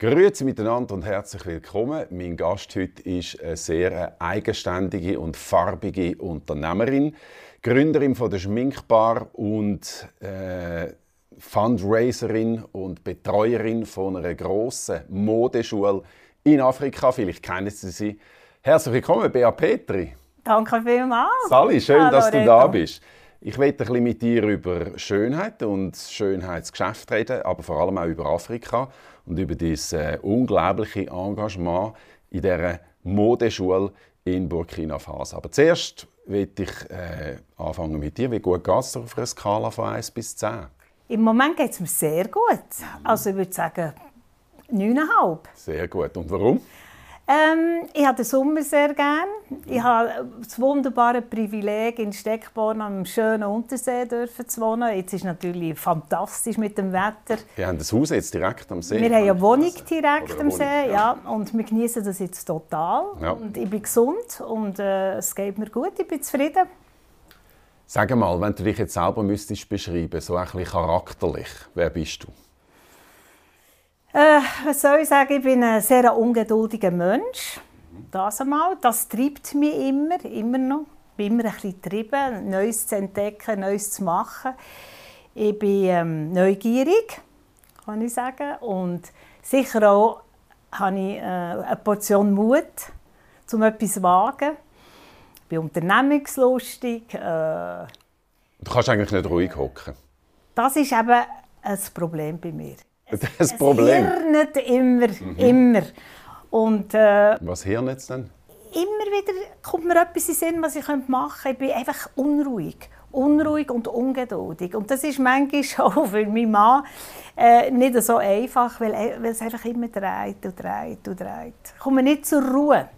Grüezi miteinander und herzlich willkommen. Mein Gast heute ist eine sehr eigenständige und farbige Unternehmerin, Gründerin von der Schminkbar und äh, Fundraiserin und Betreuerin von einer grossen Modeschule in Afrika. Vielleicht kennen Sie sie. Herzlich willkommen, Bea Petri. Danke vielmals. Sali, schön, Hallo, dass du Reto. da bist. Ich möchte ein bisschen mit dir über Schönheit und Schönheitsgeschäft reden, aber vor allem auch über Afrika und über dieses äh, unglaubliche Engagement in dieser Modeschule in Burkina Faso. Aber zuerst möchte ich äh, anfangen mit dir. Wie gut geht es dir auf einer Skala von 1 bis 10? Im Moment geht es mir sehr gut. Also ich würde sagen 9,5. Sehr gut. Und warum? Ähm, ich habe den Sommer sehr gern. Ich habe das wunderbare Privileg, in Steckborn am schönen Untersee dürfen zu wohnen. Jetzt ist es natürlich fantastisch mit dem Wetter. Wir haben das Haus jetzt direkt am See. Wir haben eine Wohnung direkt am See, ja. ja. Und wir genießen das jetzt total. Ja. Und ich bin gesund und äh, es geht mir gut. Ich bin zufrieden. Sag mal, wenn du dich jetzt selber müsstest beschreiben, so ein bisschen charakterlich, wer bist du? Äh, was soll ich sagen? Ich bin ein sehr ungeduldiger Mensch. Das einmal. Das treibt mich immer, immer noch. Ich bin immer ein bisschen getrieben, Neues zu entdecken, Neues zu machen. Ich bin ähm, neugierig, kann ich sagen. Und sicher auch habe ich äh, eine Portion Mut, um etwas zu wagen. Ich bin unternehmungslustig. Äh, du kannst eigentlich nicht ruhig hocken. Das ist eben ein Problem bei mir. Das Problem. Es hirnet immer, mhm. immer. Und, äh, was hirnet es denn? Immer wieder kommt mir etwas in den Sinn, was ich machen könnte. Ich bin einfach unruhig. Unruhig und ungeduldig. Und das ist manchmal auch für meinen Mann äh, nicht so einfach, weil, weil es einfach immer dreht und dreht und dreht. Ich komme nicht zur Ruhe.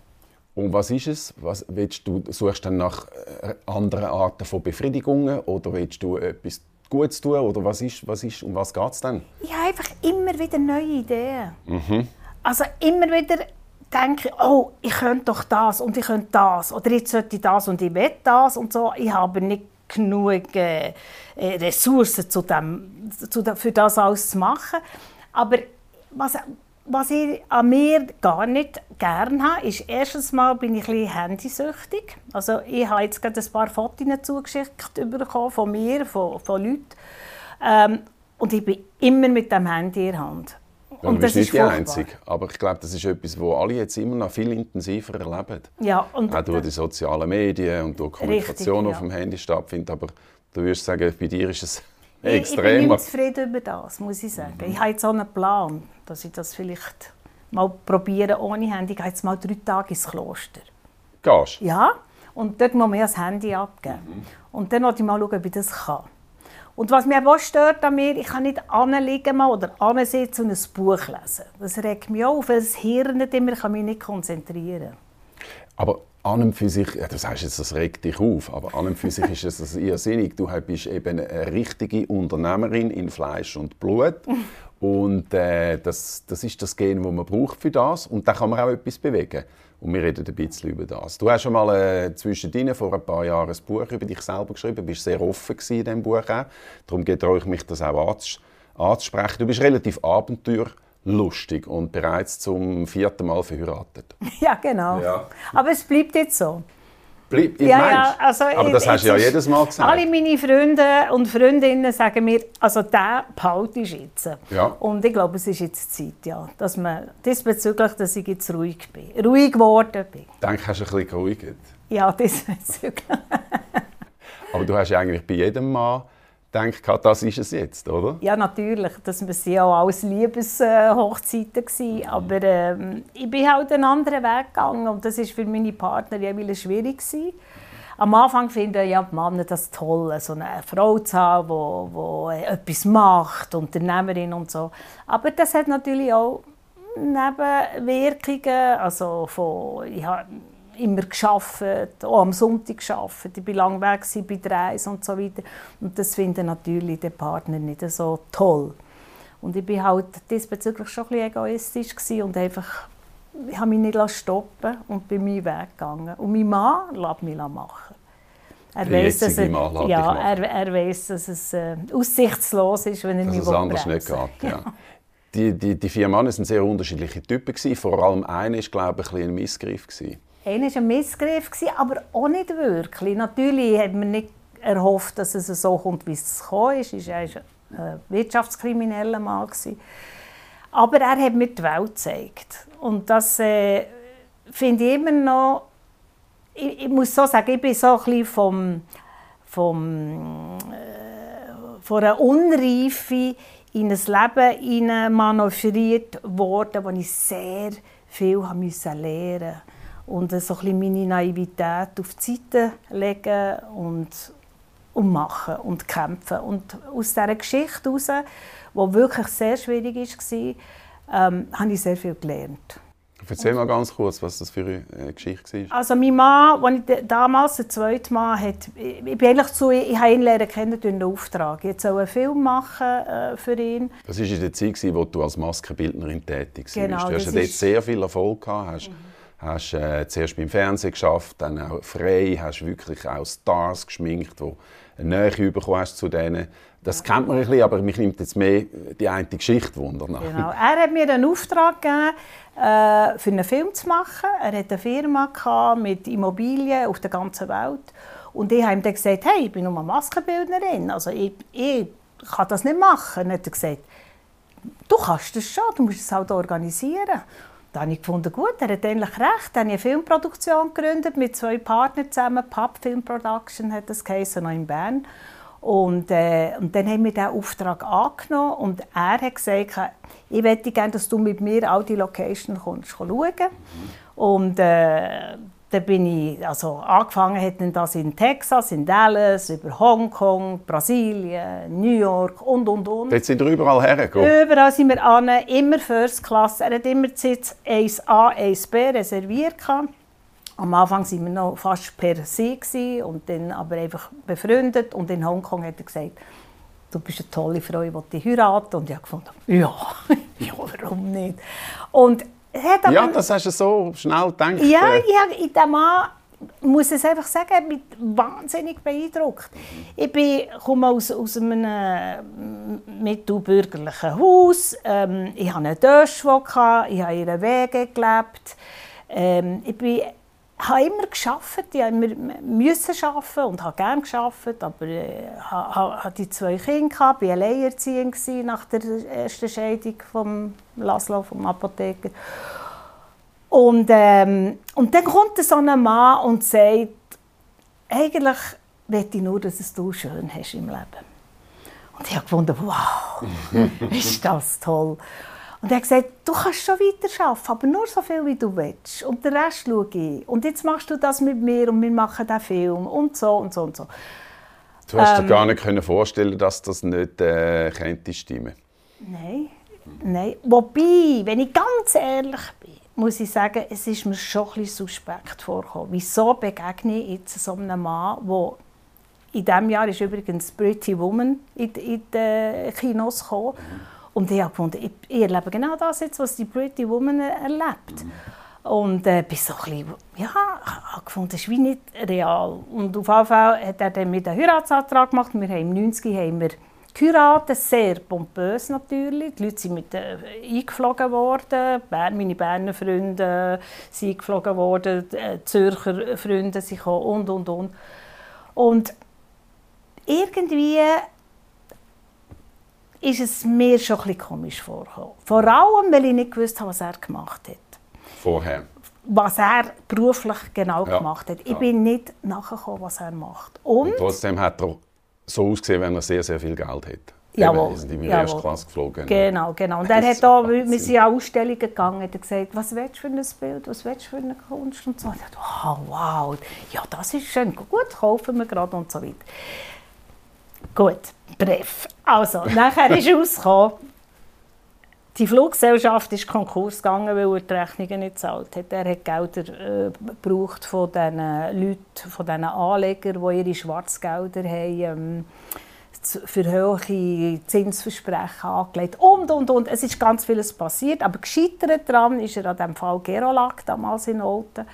Und was ist es? Was willst du, suchst du nach äh, anderen Arten von Befriedigungen oder willst du etwas Gutes tun? Oder was ist, was ist, um was geht es dann? Ich habe einfach immer wieder neue Ideen. Mhm. Also immer wieder denke ich, oh, ich könnte doch das und ich könnte das. Oder jetzt sollte ich das und ich will das und so. Ich habe nicht genug äh, äh Ressourcen zu dem, zu, für das alles zu machen. Aber was, was ich an mir gar nicht gerne habe, ist, erstens mal bin ich ein bisschen handysüchtig. Also ich habe jetzt gerade ein paar Fotos zugeschickt bekommen von mir, von, von Leuten. Ähm, und ich bin immer mit dem Handy in der Hand. Ja, und du bist nicht die Einzige. Aber ich glaube, das ist etwas, was alle jetzt immer noch viel intensiver erleben. Ja, und Auch durch die sozialen Medien und durch Kommunikation richtig, auf dem Handy stattfindet. Aber du würdest sagen, bei dir ist es extremer. Ich bin nicht zufrieden über das, muss ich sagen. Mhm. Ich habe jetzt auch einen Plan dass ich das vielleicht mal probiere ohne Handy. Ich gehe jetzt mal drei Tage ins Kloster. Gehst Ja, und dort muss man das Handy abgeben. Mhm. Und dann wollte ich mal schauen, ob ich das kann. Und was mich auch stört an mir, ich kann nicht anliegen oder ansitzen und ein Buch lesen. Das regt mich auf, weil das Hirn nicht immer, kann mich nicht konzentrieren. Aber an und für sich, ja, du sagst jetzt, das regt dich auf, aber an und für sich ist es das irrsinnig. Du bist eben eine richtige Unternehmerin in Fleisch und Blut Und äh, das, das ist das Gen, das man braucht für das. Und da kann man auch etwas bewegen. Und wir reden ein bisschen über das. Du hast schon mal äh, zwischendrin vor ein paar Jahren ein Buch über dich selber geschrieben. Du bist sehr offen in diesem Buch auch. Darum getraue ich mich, das auch anzusprechen. Du bist relativ abenteuerlustig und bereits zum vierten Mal verheiratet. Ja, genau. Ja. Aber es bleibt jetzt so. Bleibt, ja, ja, also Aber das hast du ja jedes Mal gesagt. Alle meine Freunde und Freundinnen sagen mir, also der behalte ich jetzt. Ja. Und ich glaube, es ist jetzt Zeit, ja, dass man diesbezüglich, dass ich jetzt ruhig bin. Ruhig geworden bin. Ich denke, hast du ein bisschen geruhigt? Ja, diesbezüglich. Aber du hast ja eigentlich bei jedem Mann gedacht, das ist es jetzt, oder? Ja, natürlich. Das waren ja auch alles Liebeshochzeiten. Mhm. Aber ähm, ich bin halt einen anderen Weg gegangen und das war für meine Partner jeweils schwierig. Gewesen. Am Anfang finden ja die Männer das toll, so eine Frau zu haben, die, die etwas macht, Unternehmerin und so. Aber das hat natürlich auch Nebenwirkungen. Also von, ich habe immer geschafft, auch am Sonntag geschafft. Ich war lange weg bei der Reise und so weiter. Und das finden natürlich die Partner nicht so toll. Und ich war halt diesbezüglich schon ein bisschen egoistisch und einfach, ich habe mich nicht stoppen und bin meinen Weg gegangen. Und mein Mann lässt mich machen. Er weiß, dass, er, ja, er, er weiss, dass es äh, aussichtslos ist, wenn er dass mich es anders nicht geht, ja. die, die, die vier Männer waren sehr unterschiedliche Typen. Gewesen. Vor allem einer war, glaube ich, ein, ein Missgriff. Gewesen. Einer war ein Missgriff, aber auch nicht wirklich. Natürlich hat man nicht erhofft, dass es so kommt, wie es gekommen ist. Er war ein wirtschaftskrimineller Mann. Aber er hat mir die Welt gezeigt. Und das äh, finde ich immer noch... Ich, ich, muss so sagen, ich bin so ein vom... vom äh, von einer Unreife in ein Leben manövriert worden, wo ich sehr viel lernen musste. Und so ein meine Naivität auf die Seite legen und, und machen und kämpfen. Und aus dieser Geschichte heraus, die wirklich sehr schwierig war, ähm, habe ich sehr viel gelernt. Erzähl mal ganz kurz, was das für eine äh, Geschichte war. Also mein Mann, als ich damals der zweite Mann hat, ich bin eigentlich zu, ich habe ihn lernen kennen durch einen Auftrag. Ich soll einen Film machen äh, für ihn. Das war in der Zeit, in der du als Maskenbildnerin tätig warst. Genau, du hast ja dort sehr viel Erfolg gehabt. Hast, mhm. Hast äh, zuerst beim Fernsehen geschafft, dann auch frei, hast wirklich auch Stars geschminkt, die eine Nähe bekommen hast zu denen. Das kennt man ein bisschen, aber mich nimmt jetzt mehr die eine Geschichte wunder Genau. Er hat mir einen Auftrag gegeben, äh, für einen Film zu machen. Er hatte eine Firma mit Immobilien auf der ganzen Welt. Und ich habe ihm dann gesagt, hey, ich bin nur Maskenbildnerin, also ich, ich kann das nicht machen. Und er hat gesagt, du kannst das schon, du musst es halt organisieren. Dann habe ich gefunden, gut, er hat eigentlich recht. Dann habe ich eine Filmproduktion gegründet mit zwei Partnern zusammen. Pub Film Production hat das geheißen, noch in Bern. Und, äh, und dann haben wir diesen Auftrag angenommen und er hat gesagt, ich möchte gerne, dass du mit mir all die Locations schauen. Und äh, dann bin ich, also angefangen hat das in Texas, in Dallas, über Hongkong, Brasilien, New York und, und, und. Jetzt sind wir überall hergekommen? Überall sind wir an, immer First Class. Er hat immer die Sitz 1A, 1B reserviert. Gehabt. Am Anfang waren wir noch fast per se und dann aber einfach befreundet. Und in Hongkong hat er gesagt, du bist eine tolle Frau, ich will dich heiraten. Und ich habe gefunden, ja, ja, warum nicht? Und aber, ja, das hast du so schnell gedacht. Ja, ich habe in diesem Mann, muss es einfach sagen, mich wahnsinnig beeindruckt. Ich bin, komme aus, aus einem mittelbürgerlichen Haus. Ähm, ich hatte eine Döschwo, ich habe in einer Wege gelebt. Ähm, ich bin habe immer geschafft, ich immer müssen arbeiten und habe gerne geschafft, aber äh, hatte die zwei Kinder, gehabt, war alleinerziehend nach der ersten Scheidung von Laszlo, vom Apotheker. Und, ähm, und dann kommt so ein Mann und sagt, eigentlich möchte ich nur, dass es du schön hast im Leben. Und ich habe gefunden, wow, ist das toll. Und er hat gesagt, du kannst schon weiter arbeiten, aber nur so viel, wie du willst. Und den Rest schaue ich. Und jetzt machst du das mit mir und wir machen diesen Film und so und so und so. Du hast ähm, dir gar nicht können vorstellen dass das nicht äh, könnte stimmen Nein. Nein. Wobei, wenn ich ganz ehrlich bin, muss ich sagen, es ist mir schon ein bisschen suspekt vorgekommen. Wieso begegne ich jetzt so einem Mann, der in diesem Jahr ist übrigens Pretty Woman in, in die Kinos gekommen. Mhm und ich habe gefunden, ich, ich erlebe genau das jetzt, was die Pretty Woman erlebt. Und äh, bin so ein bisschen, ja, gefunden, das ist wie nicht real. Und auf jeden Fall hat er dann mit einem Heiratsantrag gemacht. Wir haben im 90 haben wir geheiratet, sehr pompös natürlich. Die Leute sind mit, äh, eingeflogen worden. Meine Berner Freunde sind eingeflogen worden, äh, Zürcher Freunde sind gekommen und, und, und. Und irgendwie ist es mir schon ein bisschen komisch vorgekommen. Vor allem, weil ich nicht gewusst habe, was er gemacht hat. Vorher? Was er beruflich genau ja. gemacht hat. Ich ja. bin nicht nachgekommen, was er macht. Und, Und, trotzdem hat er so ausgesehen, wenn er sehr, sehr viel Geld hat. Jawohl. Sind in der Klasse geflogen. Genau, genau. Und er hat da, wir sind an Ausstellungen gegangen, hat gesagt, was willst du für ein Bild, was willst du für eine Kunst und so. Und ich dachte, oh, wow, ja, das ist schön, gut, kaufen wir gerade und so weiter. Gut, Brief. Also, nachher ist rausgekommen, die Fluggesellschaft ist Konkurs gegangen, weil er die Rechnungen nicht gezahlt hat. Er hat Gelder äh, gebraucht von diesen Leuten, von diesen Anlegern, die ihre Schwarzgelder haben, ähm, für hohe Zinsversprechen angelegt und, und, und. Es ist ganz vieles passiert, aber gescheitert daran ist er an dem Fall Gerolak, damals in Olten,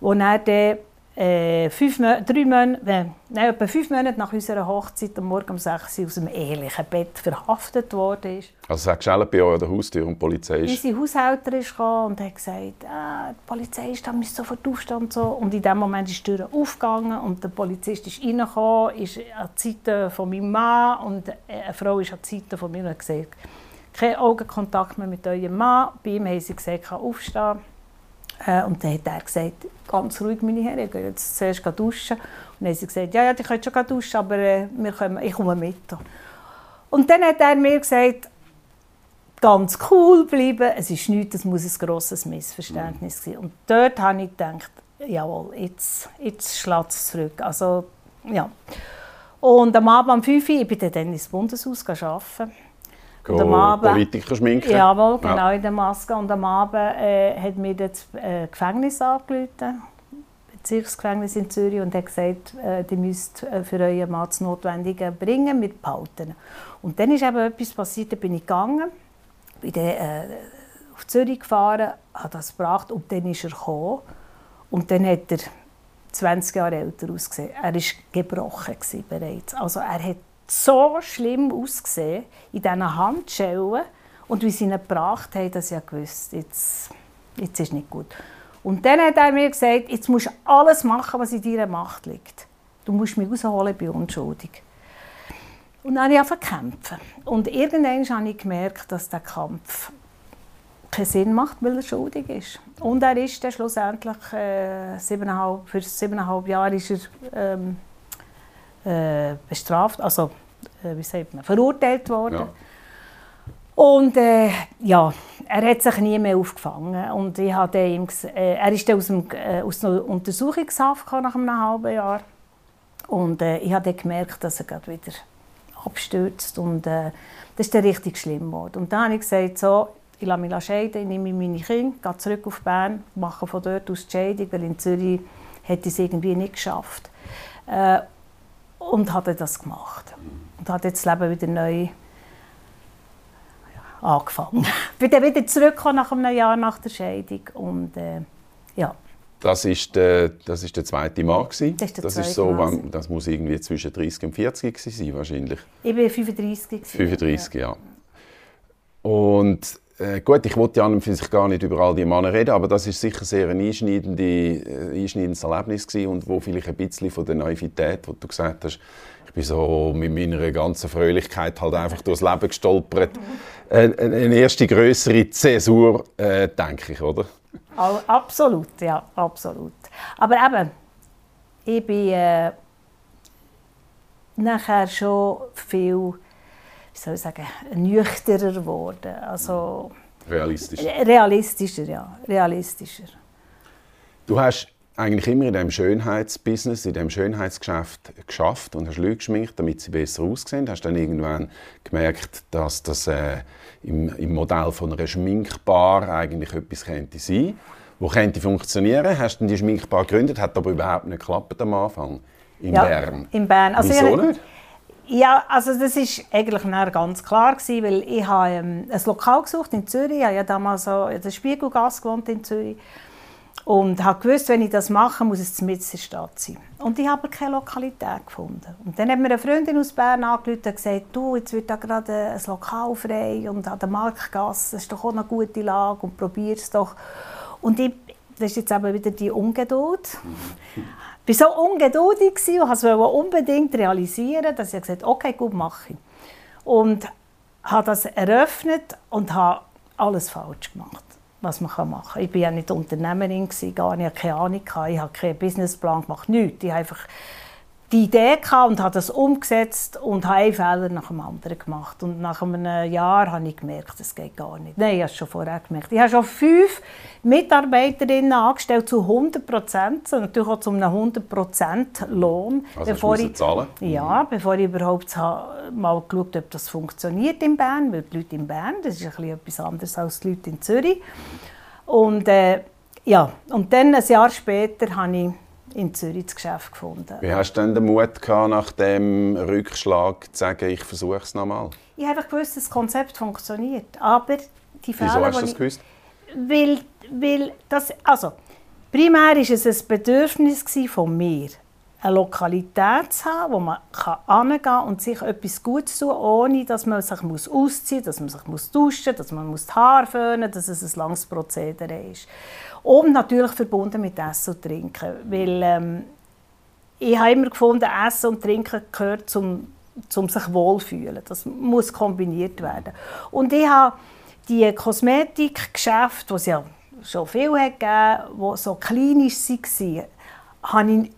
wo er dann äh, fünf, drei Monate, äh, nein, etwa fünf Monate nach unserer Hochzeit am Morgen um 6 Uhr aus dem ehelichen Bett verhaftet worden ist. Also es hat bei euch an der Haustür und die Polizei ist... Unsere Haushälterin ist und hat gesagt, ah, die Polizei ist da, müsst sofort aufstehen und so. Und in dem Moment ist die Tür aufgegangen und der Polizist ist reingekommen, ist an die Seite von meinem Mann und eine Frau ist an die Seite von mir und hat gesagt, kein Augenkontakt mehr mit eurem Mann. Bei ihm haben sie gesagt, kann aufstehen. Äh, und dann hat er gesagt, ganz ruhig, meine Herren, ich gehe jetzt zuerst duschen. Und dann haben sie gesagt, ja, ja, die könnt schon duschen, aber äh, wir kommen, ich komme mit. Und dann hat er mir gesagt, ganz cool bleiben, es ist nichts, es muss ein grosses Missverständnis sein. Und dort habe ich gedacht, jawohl, jetzt, jetzt schlägt es zurück. Also, ja. Und am Abend um 5 Uhr, ich bin dann ins Bundeshaus arbeiten. Und am Abend, Politiker schminken? Jawohl, genau ja. in der Maske. Und am Abend äh, hat mir das äh, Gefängnis angerufen, Bezirksgefängnis in Zürich, und hat gesagt, äh, die müsst äh, für euren Mann das Notwendige bringen, mit behalten. Und dann ist eben etwas passiert, da bin ich gegangen, bin dann, äh, auf Zürich gefahren, habe das gebracht und dann ist er gekommen. Und dann hat er 20 Jahre älter ausgesehen. Er war gebrochen bereits. Also er hat so schlimm ausgesehen in diesen Handschellen. Und wie sie ihn gebracht haben, das ja gewusst, jetzt, jetzt ist nicht gut. Und dann hat er mir gesagt, jetzt musst du alles machen, was in deiner Macht liegt. Du musst mich rausholen, ich bin unschuldig. Und dann habe ich angefangen kämpfen. Und irgendwann habe ich gemerkt, dass der Kampf keinen Sinn macht, weil er schuldig ist. Und er ist dann schlussendlich äh, siebeneinhalb, für siebeneinhalb Jahre ist er, ähm, äh, bestraft, also wie sagt man, verurteilt worden. Ja. Und äh, ja, er hat sich nie mehr aufgefangen. Und ich habe ihm, äh, er ist dann aus, dem, äh, aus einer Untersuchungshaft nach einem halben Jahr. Und äh, ich habe gemerkt, dass er gerade wieder abstürzt. Und äh, das ist dann richtig schlimm geworden. Und dann habe ich gesagt, so, ich lasse mich scheiden, ich nehme meine Kinder, gehe zurück auf Bern, mache von dort aus die Scheidung, weil in Zürich hätte ich es irgendwie nicht geschafft. Äh, und habe das gemacht. Und habe jetzt das Leben wieder neu angefangen. Bin dann wieder zurückgekommen nach einem Jahr nach der Scheidung und äh, ja. Das ist der, das ist der zweite Mann gewesen. Das ist, der das ist so, wann, das muss irgendwie zwischen 30 und 40 sein wahrscheinlich. Ich bin 35 gewesen, 35, ja. ja. Und äh, gut, ich wollte ja an für sich gar nicht über all die Männer reden, aber das ist sicher sehr ein einschneidendes, äh, einschneidendes Erlebnis gewesen und wo vielleicht ein bisschen von der Naivität, die du gesagt hast, ich bin so mit meiner ganzen Fröhlichkeit halt einfach durchs Leben gestolpert. Eine, eine erste größere Zäsur, äh, denke ich, oder? Absolut, ja, absolut. Aber eben, ich bin äh, nachher schon viel, wie soll ich sagen, nüchterner geworden. Also, realistischer. Realistischer, ja, realistischer. Du hast eigentlich immer in dem Schönheitsbusiness, in dem Schönheitsgeschäft geschafft und hast Leute geschminkt, damit sie besser aussehen. Hast dann irgendwann gemerkt, dass das äh, im, im, Modell von einer Schminkbar eigentlich etwas könnte sein, wo könnte funktionieren. Hast dann die Schminkbar gegründet, hat aber überhaupt nicht geklappt am Anfang in ja, Bern. In Bern. Also Wieso nicht? Ja, also das ist eigentlich ganz klar gewesen, weil ich habe ähm, ein Lokal gesucht in Zürich. Ich habe ja damals so in der Spiegelgasse gewohnt in Zürich und habe gewusst, wenn ich das mache, muss es mitten in der Stadt sein. Und ich habe keine Lokalität gefunden. Und dann hat mir eine Freundin aus Bern angerufen und gesagt, du, jetzt wird da gerade ein Lokal frei und an der Marktgasse, das ist doch auch eine gute Lage und probier es doch. Und ich, das ist jetzt eben wieder die Ungeduld. Ich war so ungeduldig und wollte unbedingt realisieren, dass ich gesagt habe, okay, gut, mache ich. Und habe das eröffnet und habe alles falsch gemacht was man machen kann. Ich war ja nicht Unternehmerin, gar nicht, keine Ahnung, ich habe keinen Businessplan gemacht, nichts. Ich habe einfach die Idee und habe das umgesetzt und habe einen Fehler nach dem anderen gemacht. Und nach einem Jahr habe ich gemerkt, das geht gar nicht. Nein, ich habe es schon vorher gemerkt. Ich habe schon fünf Mitarbeiterinnen angestellt zu 100 Prozent, natürlich auch zu einem 100 Prozent Lohn. Also bevor ich, zahlen? Ja, bevor ich überhaupt mal geschaut habe, ob das funktioniert in Bern, weil die Leute in Bern, das ist ein etwas anderes als die Leute in Zürich. Und äh, ja, und dann ein Jahr später habe ich in Zürich das Geschäft gefunden. Wie hast du denn den Mut gehabt, nach dem Rückschlag zu sagen, ich versuche es nochmal? Ich habe gewusst, das Konzept funktioniert, aber die Fehler, Wieso hast du das gewusst? Weil, weil das, also, Primär war es ein Bedürfnis von mir, eine Lokalität zu haben, wo man hingehen kann und sich etwas Gutes tun ohne dass man sich muss ausziehen muss, dass man sich muss duschen muss, dass man muss die Haare föhnen muss, dass es ein langes Prozedere ist. Und natürlich verbunden mit Essen und Trinken, weil ähm, ich habe immer gefunden, Essen und Trinken gehört zum, zum sich wohlfühlen. Das muss kombiniert werden. Und ich habe die Kosmetikgeschäfte, die es ja schon viel hat gegeben, die so klinisch waren, habe ich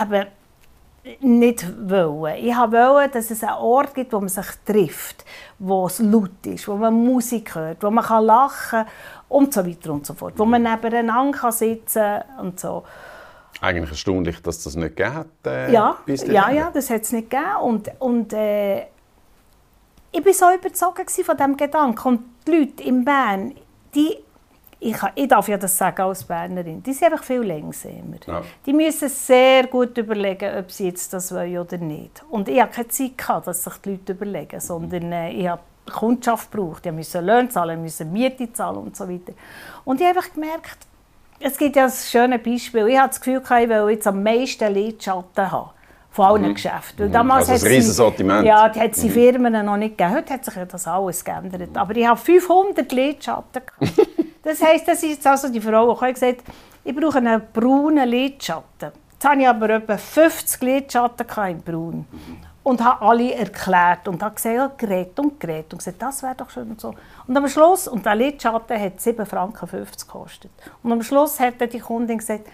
eben nicht wollen. Ich wollte, dass es einen Ort gibt, wo man sich trifft, wo es laut ist, wo man Musik hört, wo man lachen kann und so weiter und so fort, wo man nebeneinander sitzen kann und so. Eigentlich erstaunlich, dass das nicht gegeben hat. Äh, ja, ja, ja, das hat es nicht gegeben. Und, und äh, ich war so überzogen von diesem Gedanken. Und die Leute in Bern, die ich, ich, darf ja das sagen als Bernerin, die sind einfach viel langsamer. Ja. Die müssen sehr gut überlegen, ob sie jetzt das wollen oder nicht. Und ich hatte keine Zeit, gehabt, dass sich die Leute überlegen, sondern äh, ich habe Kundschaft gebraucht. Ich musste Löhne zahlen, musste Miete zahlen und so weiter. Und ich habe einfach gemerkt, es gibt ja ein schönes Beispiel. Ich habe das Gefühl, ich will jetzt am meisten Lidschatten haben von allen mhm. Geschäften. Weil mhm. damals also ein riesiges Sortiment. Ja, die hat es mhm. Firmen noch nicht gegeben. Heute hat sich das alles geändert. Aber ich habe 500 Lidschatten. das heisst, das ist also die Frau, die gesagt hat, ich brauche einen braunen Lidschatten. Jetzt hatte ich aber etwa 50 Lidschatten in braun. Und habe alle erklärt und habe gesagt, Gerät und Gerät. Und gesagt, das wäre doch schön und so. Und am Schluss, und der Lidschatten hat 7,50 Franken gekostet. Und am Schluss hat die Kundin gesagt,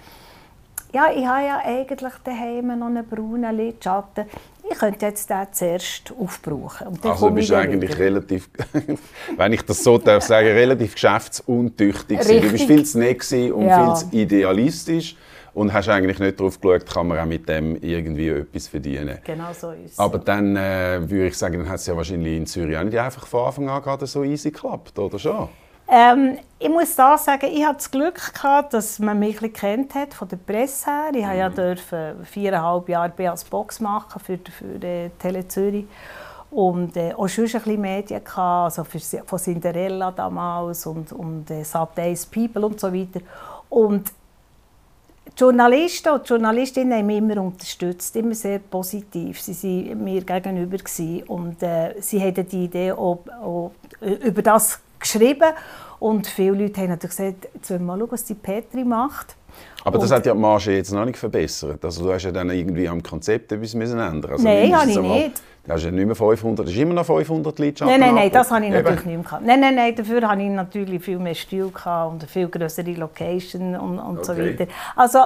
ja, ich habe ja eigentlich daheim noch einen braunen Lidschatten. Ich könnte jetzt den zuerst aufbrauchen. also bist du eigentlich wieder. relativ, wenn ich das so darf sagen, relativ geschäftsuntüchtig. Richtig. Du bist viel zu nett und ja. viel zu idealistisch und hast eigentlich nicht darauf geschaut, kann man auch mit dem irgendwie etwas verdienen. Genau so ist es. Aber dann äh, würde ich sagen, dann hat es ja wahrscheinlich in Zürich auch nicht einfach von Anfang an gerade so easy geklappt, oder schon? Ähm, ich muss da sagen, ich hatte das Glück gehabt, dass man mich ein kennt hat von der Presse her. Ich mhm. durfte ja viereinhalb Jahre als Box machen für, für äh, Tele Zürich und äh, auch schon ein bisschen Medien gehabt, also für, von Cinderella damals und, und äh, Saturdays People und so weiter. Und die Journalisten und die Journalistinnen haben mich immer unterstützt, immer sehr positiv. Sie waren mir gegenüber und äh, sie hatten die Idee auch, auch über das geschrieben. Und viele Leute haben natürlich gesagt, jetzt wollen wir mal schauen, was die Petri macht. Aber das und, hat ja die Marge jetzt noch nicht verbessert. Also du hast ja dann irgendwie am Konzept etwas müssen ändern also Nein, habe ich nicht. Ja nicht mehr 500, das ist immer noch 500 Leute Nein, nein, nein, das habe ich natürlich Eben. nicht mehr Nein, nein, nein, dafür hatte ich natürlich viel mehr Stil und eine viel größere Location und, und okay. so weiter. Also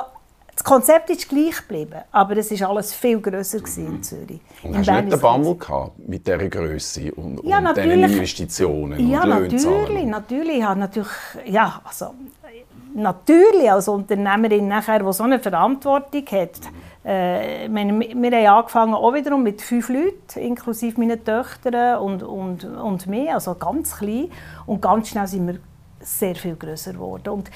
das Konzept ist gleich geblieben, aber es war alles viel grösser in Zürich. Und in hast du nicht den Bammel gehabt mit dieser Größe und, ja, und diesen Investitionen ja, und natürlich, natürlich. Ich natürlich, ja, also, natürlich als Unternehmerin, nachher, die so eine Verantwortung hat, äh, meine, wir haben angefangen auch wiederum mit fünf Leuten, inklusive meinen Töchtern und, und, und mir, also ganz klein. Und ganz schnell sind wir sehr viel grösser geworden. Und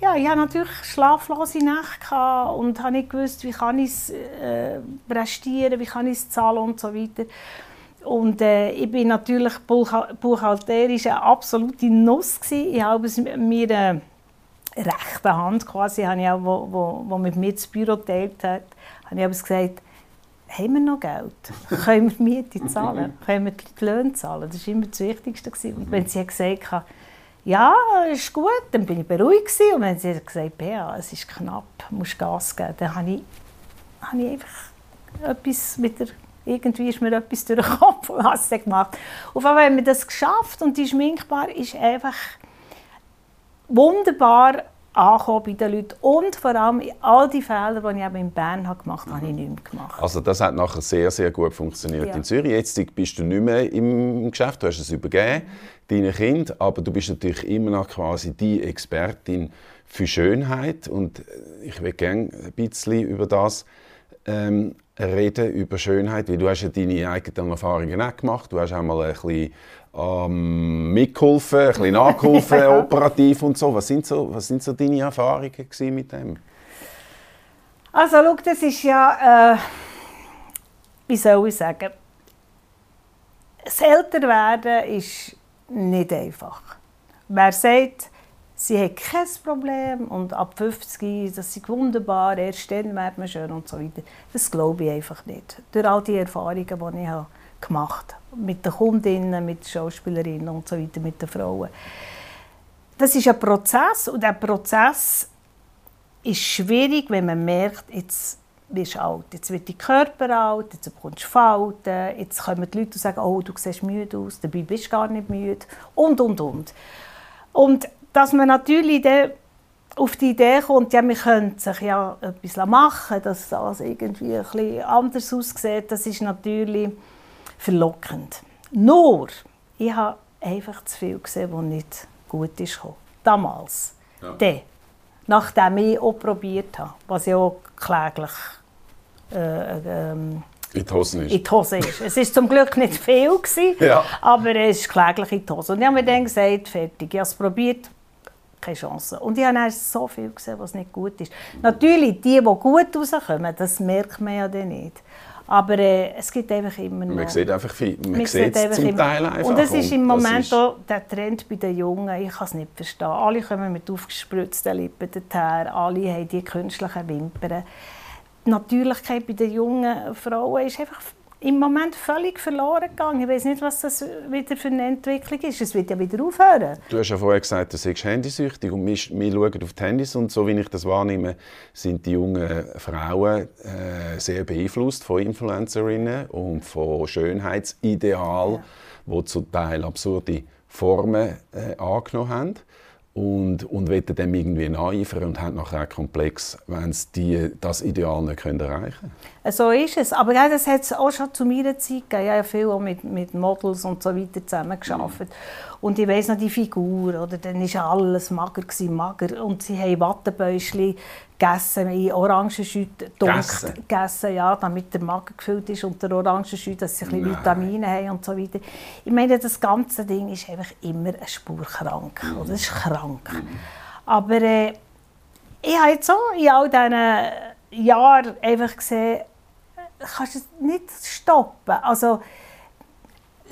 ja, ich hatte natürlich schlaflose Nächte und habe nicht gewusst, wie kann ich es äh, prestieren, wie kann ich es zahlen und so weiter. Und äh, ich bin natürlich buchhalterisch eine absolute Nuss gewesen. Ich habe es mit meiner rechten Hand quasi, habe ich auch, wo, wo, wo mit mir das Büro geteilt hat, habe ich aber gesagt, haben wir noch Geld? Können wir Miete zahlen? Können wir die Löhne zahlen? Das war immer das Wichtigste. Und wenn sie gesagt hat, ja, ist gut, dann bin ich beruhigt gewesen. und wenn sie hat gesagt, Bea, es ist knapp, du musst Gas geben, dann habe ich, habe ich einfach etwas wieder, irgendwie ist mir etwas durch den Kopf gemacht. Auf einmal haben wir das geschafft und die Schminkbar ist einfach wunderbar angekommen bei den Leuten. Und vor allem all die Fehler, die ich eben in Bern habe gemacht habe, habe ich nicht mehr gemacht. Also das hat nachher sehr, sehr gut funktioniert ja. in Zürich. Jetzt bist du nicht mehr im Geschäft, du hast es übergeben, deine Kinder, aber du bist natürlich immer noch quasi die Expertin für Schönheit und ich will gerne ein bisschen über das ähm, reden, über Schönheit, weil du hast ja deine eigenen Erfahrungen auch gemacht, du hast auch mal ein bisschen ähm, mitgeholfen, ein bisschen nachgeholfen, ja. operativ und so. Was sind so, was sind so deine Erfahrungen mit dem? Also schau, das ist ja, äh, wie soll ich sagen, das Älterwerden ist nicht einfach. Wer sagt, sie hat kein Problem und ab 50, das ist wunderbar, erst dann wird man schön und so weiter. Das glaube ich einfach nicht. Durch all die Erfahrungen, die ich habe gemacht mit den Kundinnen, mit den Schauspielerinnen und so weiter, mit den Frauen. Das ist ein Prozess und der Prozess ist schwierig, wenn man merkt, jetzt wirst du alt, jetzt wird dein Körper alt, jetzt bekommst du Falten, jetzt kommen die Leute und sagen, oh, du siehst müde aus, dabei bist du gar nicht müde und, und, und. Und dass man natürlich dann auf die Idee kommt, ja, wir könnten sich ja etwas machen, dass das irgendwie ein bisschen anders aussieht, das ist natürlich verlockend. Nur, ich habe einfach zu viel gesehen, was nicht gut ist. Damals. Ja. Dann, nachdem ich auch probiert habe, was ja auch kläglich äh, ähm, in die Hose ist. In die Hose ist. Es war zum Glück nicht viel, gewesen, ja. aber es ist kläglich in die Hose. Und ich habe mir dann gesagt, fertig, ich habe es probiert, keine Chance. Und ich habe dann so viel gesehen, was nicht gut ist. Natürlich, die, die gut rauskommen, das merkt man ja dann nicht. Aber äh, es gibt einfach immer noch... Man sieht einfach viel. Man, man sieht es zum Teil einfach. Und es ist im Moment ist... auch der Trend bei den Jungen, ich kann es nicht verstehen. Alle kommen mit aufgespritzten Lippen daher, alle haben die künstlichen Wimpern. Die Natürlichkeit bei den jungen Frauen ist einfach im Moment völlig verloren gegangen. Ich weiß nicht, was das wieder für eine Entwicklung ist. Es wird ja wieder aufhören. Du hast ja vorher gesagt, du seist handysüchtig und wir, wir schauen auf die Handys und so wie ich das wahrnehme, sind die jungen Frauen äh, sehr beeinflusst von Influencerinnen und von Schönheitsidealen, ja. die zum Teil absurde Formen äh, angenommen haben und, und wollen dem irgendwie nacheifern und haben nachher einen Komplex, wenn sie das Ideal nicht können erreichen können. So ist es. Aber ja, das hat es auch schon zu meiner Zeit gegeben. Ich habe viel auch mit, mit Models und so weiter zusammengearbeitet. Mhm. Und ich weiss noch die Figur, oder? dann war alles mager, gewesen, mager. Und sie haben Wattebäuschen gegessen, in Orangenschütte gegessen. gegessen, ja, damit der Magen gefüllt ist und der Orangenschütte, dass sie ein bisschen Vitamine haben und so weiter. Ich meine, das ganze Ding ist einfach immer eine Spur krank. Mhm. Oder? Es ist krank. Mhm. Aber äh, ich habe jetzt so in all diesen Jahren einfach gesehen, kannst es nicht stoppen. Also,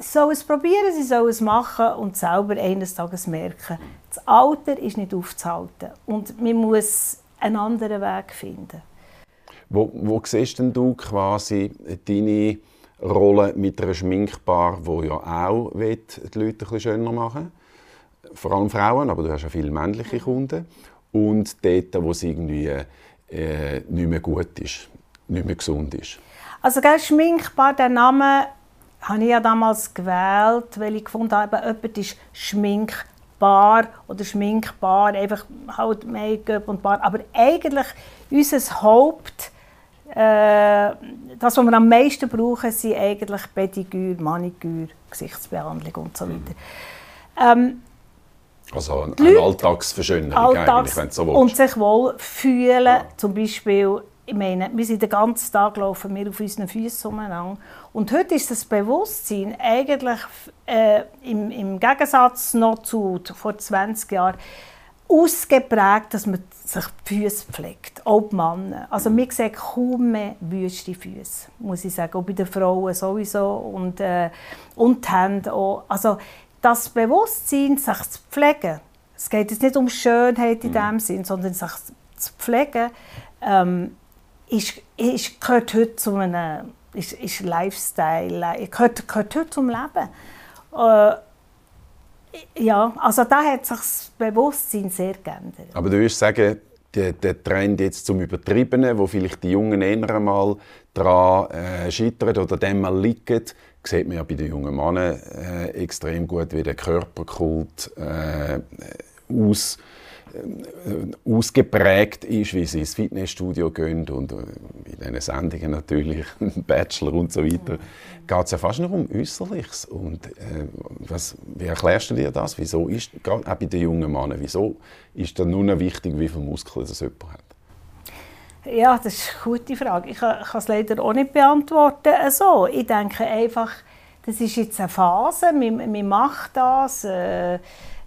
soll es probieren, sie sollen es machen und selber eines Tages merken, das Alter ist nicht aufzuhalten und man muss einen anderen Weg finden. Wo, wo siehst denn du quasi deine Rolle mit einer Schminkbar, wo ja auch will, die Leute ein schöner machen Vor allem Frauen, aber du hast ja viele männliche Kunden. Und dort, wo es irgendwie äh, nicht mehr gut ist, nicht mehr gesund ist. Also gell, Schminkbar, der Name habe ich ja damals gewählt, weil ich gefunden habe, jemand ist schminkbar oder schminkbar, einfach halt Make-up und Bar. Aber eigentlich unser Haupt, äh, das, was wir am meisten brauchen, sind eigentlich Pediküre, Maniküre, Gesichtsbehandlung und so weiter. Ähm, also ein, ein Alltagsverschönerung Alltags wenn du so willst. Und sich wohl fühlen, ja. zum Beispiel ich meine, wir sind den ganzen Tag laufen wir auf unseren Füßen umeinander. Und heute ist das Bewusstsein eigentlich äh, im, im, Gegensatz noch zu vor 20 Jahren ausgeprägt, dass man sich die Füße pflegt, auch die Männer. Also wir sehen kaum mehr wüste Füße, muss ich sagen, auch bei den Frauen sowieso und, äh, und die Hände auch. Also das Bewusstsein, sich zu pflegen, es geht jetzt nicht um Schönheit in mhm. dem Sinn, sondern sich zu pflegen, ähm, ist, ist, gehört heute zu einem ist, ist Lifestyle, gehört, gehört heute zum Leben. Äh, ja, also da hat sich das Bewusstsein sehr geändert. Aber du würdest sagen, der, der Trend jetzt zum Übertriebenen, wo vielleicht die Jungen eher einmal daran äh, scheitern oder dem mal liegen, sieht man ja bei den jungen Männern äh, extrem gut, wie der Körperkult äh, aus ausgeprägt ist, wie sie ins Fitnessstudio gehen und äh, in diesen Sendungen natürlich, Bachelor und so weiter, geht es ja fast nur um Äußerliches. Und äh, was, wie erklärst du dir das? Wieso ist, auch bei den jungen Männern, wieso ist das nur noch wichtig, wie viele Muskeln das jemand hat? Ja, das ist eine gute Frage. Ich kann es leider auch nicht beantworten. Also, ich denke einfach, das ist jetzt eine Phase, man, man macht das. Äh,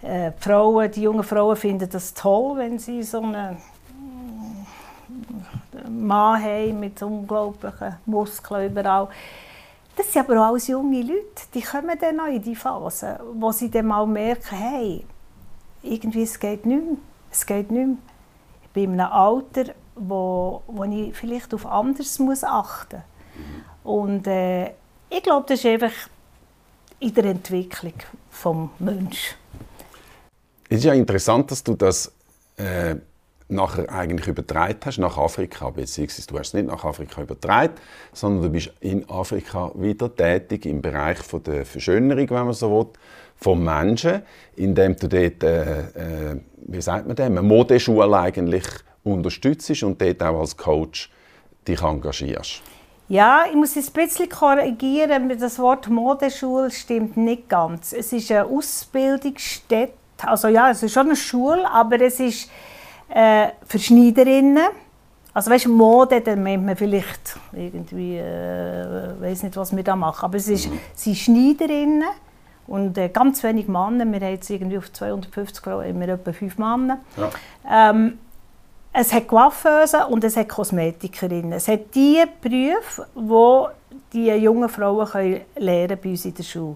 äh, die, Frauen, die jungen Frauen finden das toll, wenn sie so einen Mann haben mit unglaublichen Muskeln überall. Das sind aber auch alles junge Leute, die kommen dann noch in die Phase, wo sie dann mal merken, hey, irgendwie, es geht nicht mehr. Es geht nicht mehr. Ich bin in einem Alter, wo, wo ich vielleicht auf anderes muss achten muss. Und äh, ich glaube, das ist einfach in der Entwicklung des Menschen. Es ist ja interessant, dass du das äh, nachher eigentlich übertragen hast nach Afrika, beziehungsweise du hast es nicht nach Afrika übertragen, sondern du bist in Afrika wieder tätig im Bereich von der Verschönerung, wenn man so will, vom Menschen, indem du dort, äh, äh, wie sagt man das, eine Modeschule eigentlich unterstützt und dort auch als Coach dich engagierst. Ja, ich muss es ein bisschen korrigieren. Das Wort Modeschule stimmt nicht ganz. Es ist eine Ausbildungsstätte. Also ja, es ist schon eine Schule, aber es ist äh, für Schneiderinnen. Also weißt, Mode, dann meint man vielleicht irgendwie, äh, weiß nicht, was wir da machen. Aber es ist, mhm. sind Schneiderinnen und äh, ganz wenig Männer. Wir haben jetzt irgendwie auf 250 Frauen immer etwa fünf Männer. Ja. Ähm, es hat Coiffeuse und es hat Kosmetikerinnen. Es hat die Berufe, wo die jungen Frauen können lernen bei uns in der Schule.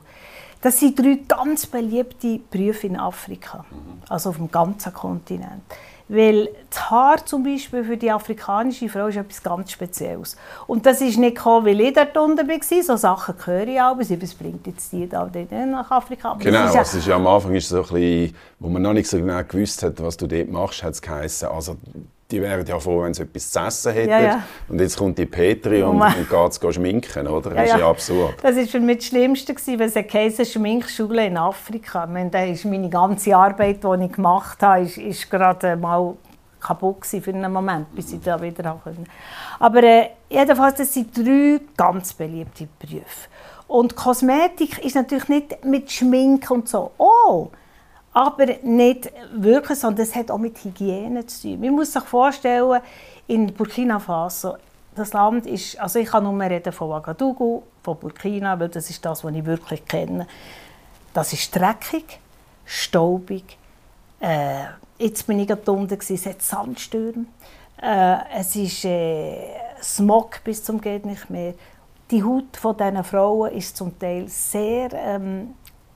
Das sind drei ganz beliebte Berufe in Afrika, mhm. also auf dem ganzen Kontinent. Weil das Haar zum Beispiel für die afrikanische Frau ist etwas ganz Spezielles. Und das ist nicht gekommen, weil ich dort unten war. So Sachen höre ich auch. Was bringt jetzt die da nach Afrika? Aber genau, ist ja, ist ja am Anfang ist so ein bisschen, wo man noch nicht so genau gewusst hat, was du dort machst, hat es geheißen, also die wären ja froh, wenn sie etwas zu essen hätten. Ja, ja. Und jetzt kommt die Petri und, oh und geht es schminken, oder? Das ja, ist ja absurd. Das war für mich das Schlimmste, weil es eine Schminkschule in Afrika. Ich meine, da ist meine ganze Arbeit, die ich gemacht habe, ist, ist gerade mal kaputt für einen Moment, bis ich da wieder konnte. Aber äh, jedenfalls, das sind drei ganz beliebte Berufe. Und Kosmetik ist natürlich nicht mit Schmink und so. Oh, aber nicht wirklich, sondern es hat auch mit Hygiene zu tun. Man muss sich vorstellen, in Burkina Faso, das Land ist, also ich kann nur reden von Ouagadougou, von Burkina, weil das ist das, was ich wirklich kenne. Das ist dreckig, staubig. Äh, jetzt bin ich gerade unten, es hat Sandstürme. Äh, es ist äh, Smog bis zum geht nicht mehr. Die Haut von diesen Frauen ist zum Teil sehr ähm,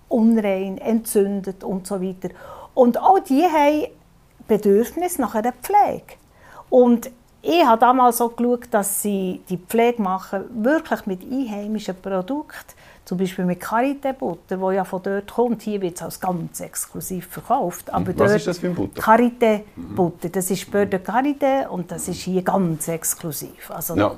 unrein, entzündet und so weiter. Und auch die haben Bedürfnis nach einer Pflege. Und ich habe damals so geschaut, dass sie die Pflege machen, wirklich mit einheimischen Produkten, zum Beispiel mit Karité-Butter, die ja von dort kommt. Hier wird es als ganz exklusiv verkauft. Aber Was ist das für ein Butter? Karité-Butter. Das ist Beurre de Karité und das ist hier ganz exklusiv. Also, ja.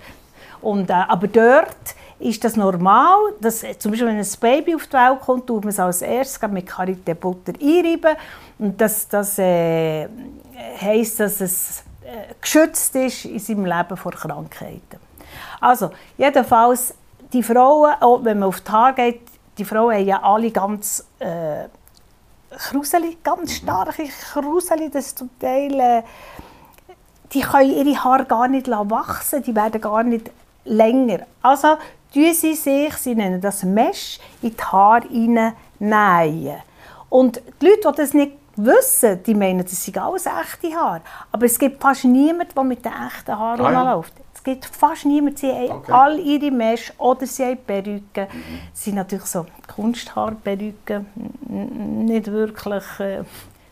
Und, äh, aber dort ist das normal, dass zum Beispiel wenn ein Baby auf die Welt kommt, tut man es als erstes mit Karité Butter einreiben und das, das äh, heisst, dass es äh, geschützt ist in seinem Leben vor Krankheiten. Also jedenfalls die Frauen, auch wenn man auf die Haare geht, die Frauen haben ja alle ganz äh, Kruseli, ganz starke Kruseli, das zum Teil äh, die können ihre Haare gar nicht wachsen, die werden gar nicht länger. Also tun sie sich, sie nennen das Mesh, in die Haare nähen. Und die Leute, die das nicht wissen, die meinen, das sind alles echte Haare. Aber es gibt fast niemanden, der mit den echten Haaren ah, ja. läuft. Es gibt fast niemanden, sie haben okay. all ihre Mesh oder sie haben Perücken. Mhm. Sie sind natürlich so Kunsthaarperücken, nicht wirklich äh,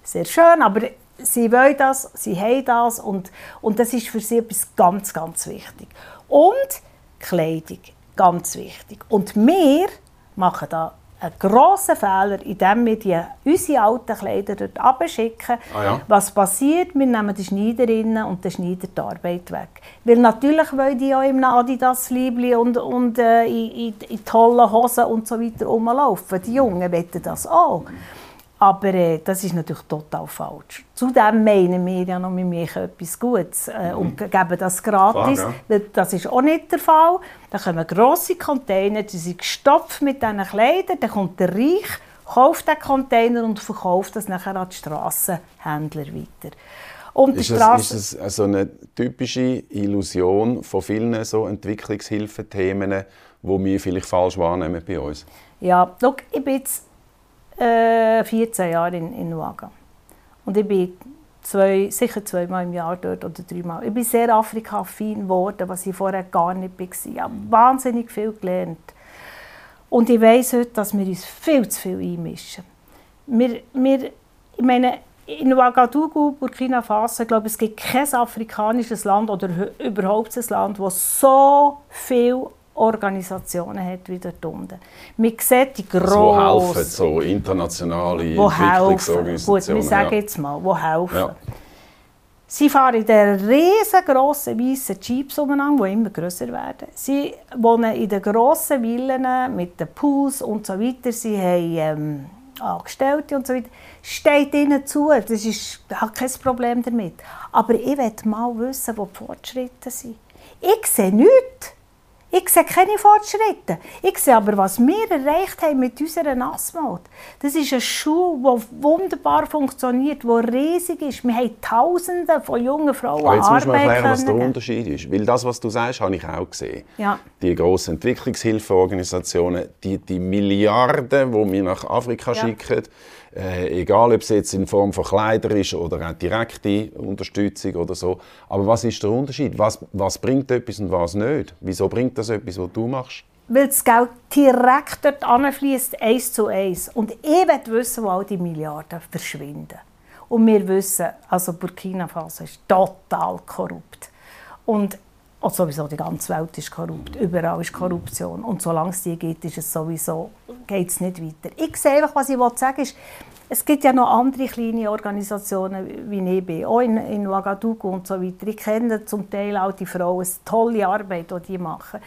sehr schön, aber sie wollen das, sie haben das und, und das ist für sie etwas ganz, ganz wichtig. Und Kleidung. Ganz wichtig. Und wir machen da einen grossen Fehler, indem wir die, unsere alten Kleider dort abschicken. Ah ja. Was passiert? Wir nehmen die Schneiderinnen und den Schneider die Arbeit weg. Weil natürlich wollen die auch im adidas liebli und, und äh, in, in, in tollen Hosen und so weiter rumlaufen. Die Jungen wollen das auch. Aber äh, das ist natürlich total falsch. Zudem meinen wir ja noch, wir machen etwas Gutes äh, mhm. und geben das gratis. Klar, ja. Das ist auch nicht der Fall. Da kommen grosse Container, die sind gestopft mit diesen Kleidern. Dann kommt der Reich, kauft den Container und verkauft das nachher an die Strassenhändler weiter. Und ist, das, ist das also eine typische Illusion von vielen so Entwicklungshilfethemen, die wir vielleicht falsch wahrnehmen bei uns? Ja, look, ich bin jetzt äh, 14 Jahre in, in Nuaga. Und ich bin zwei, sicher zweimal im Jahr dort oder dreimal. Ich bin sehr Afrika-affin geworden, was ich vorher gar nicht war. Ich habe wahnsinnig viel gelernt. Und ich weiß heute, dass wir uns viel zu viel einmischen. Wir, wir, ich meine, in Ouagadougou, Burkina Faso, ich es gibt kein afrikanisches Land oder überhaupt ein Land, das so viel Organisationen hat wie dort unten. Man sieht die grossen... Wo helfen, so internationale wo Entwicklungsorganisationen. Gut, wir sagen ja. jetzt mal, wo helfen. Ja. Sie fahren in den riesengroßen weißen Jeeps umeinander, die immer grösser werden. Sie wohnen in den grossen Villen mit den Pools und so weiter. Sie haben ähm, Angestellte und so weiter. Steht ihnen zu, das ist hat kein Problem damit. Aber ich möchte mal wissen, wo die Fortschritte sind. Ich sehe nichts. Ich sehe keine Fortschritte. Ich sehe aber, was wir erreicht haben mit unserer Nassmod. Das ist eine Schule, die wunderbar funktioniert, die riesig ist. Wir haben Tausende von jungen Frauen ah, Jetzt musst du mir erklären, was der Unterschied ist. Weil das, was du sagst, habe ich auch gesehen. Ja. Die grossen Entwicklungshilfeorganisationen, die, die Milliarden, die wir nach Afrika ja. schicken, äh, egal, ob es jetzt in Form von Kleidern ist oder auch direkte Unterstützung oder so. Aber was ist der Unterschied? Was, was bringt etwas und was nicht? Wieso bringt das etwas, was du machst? Weil das Geld direkt dort anfließt, eins zu eins. Und ich will wissen, wo all die Milliarden verschwinden. Und wir wissen, also Burkina Faso ist total korrupt. Und und sowieso die ganze Welt ist korrupt. Überall ist Korruption. Und solange es die gibt, ist es sowieso, geht es nicht weiter. Ich sehe einfach, was ich sagen ist, es gibt ja noch andere kleine Organisationen, wie ich bin, auch in, in Ouagadougou und so weiter. Ich kenne zum Teil auch die Frauen, ist tolle Arbeit, die die machen.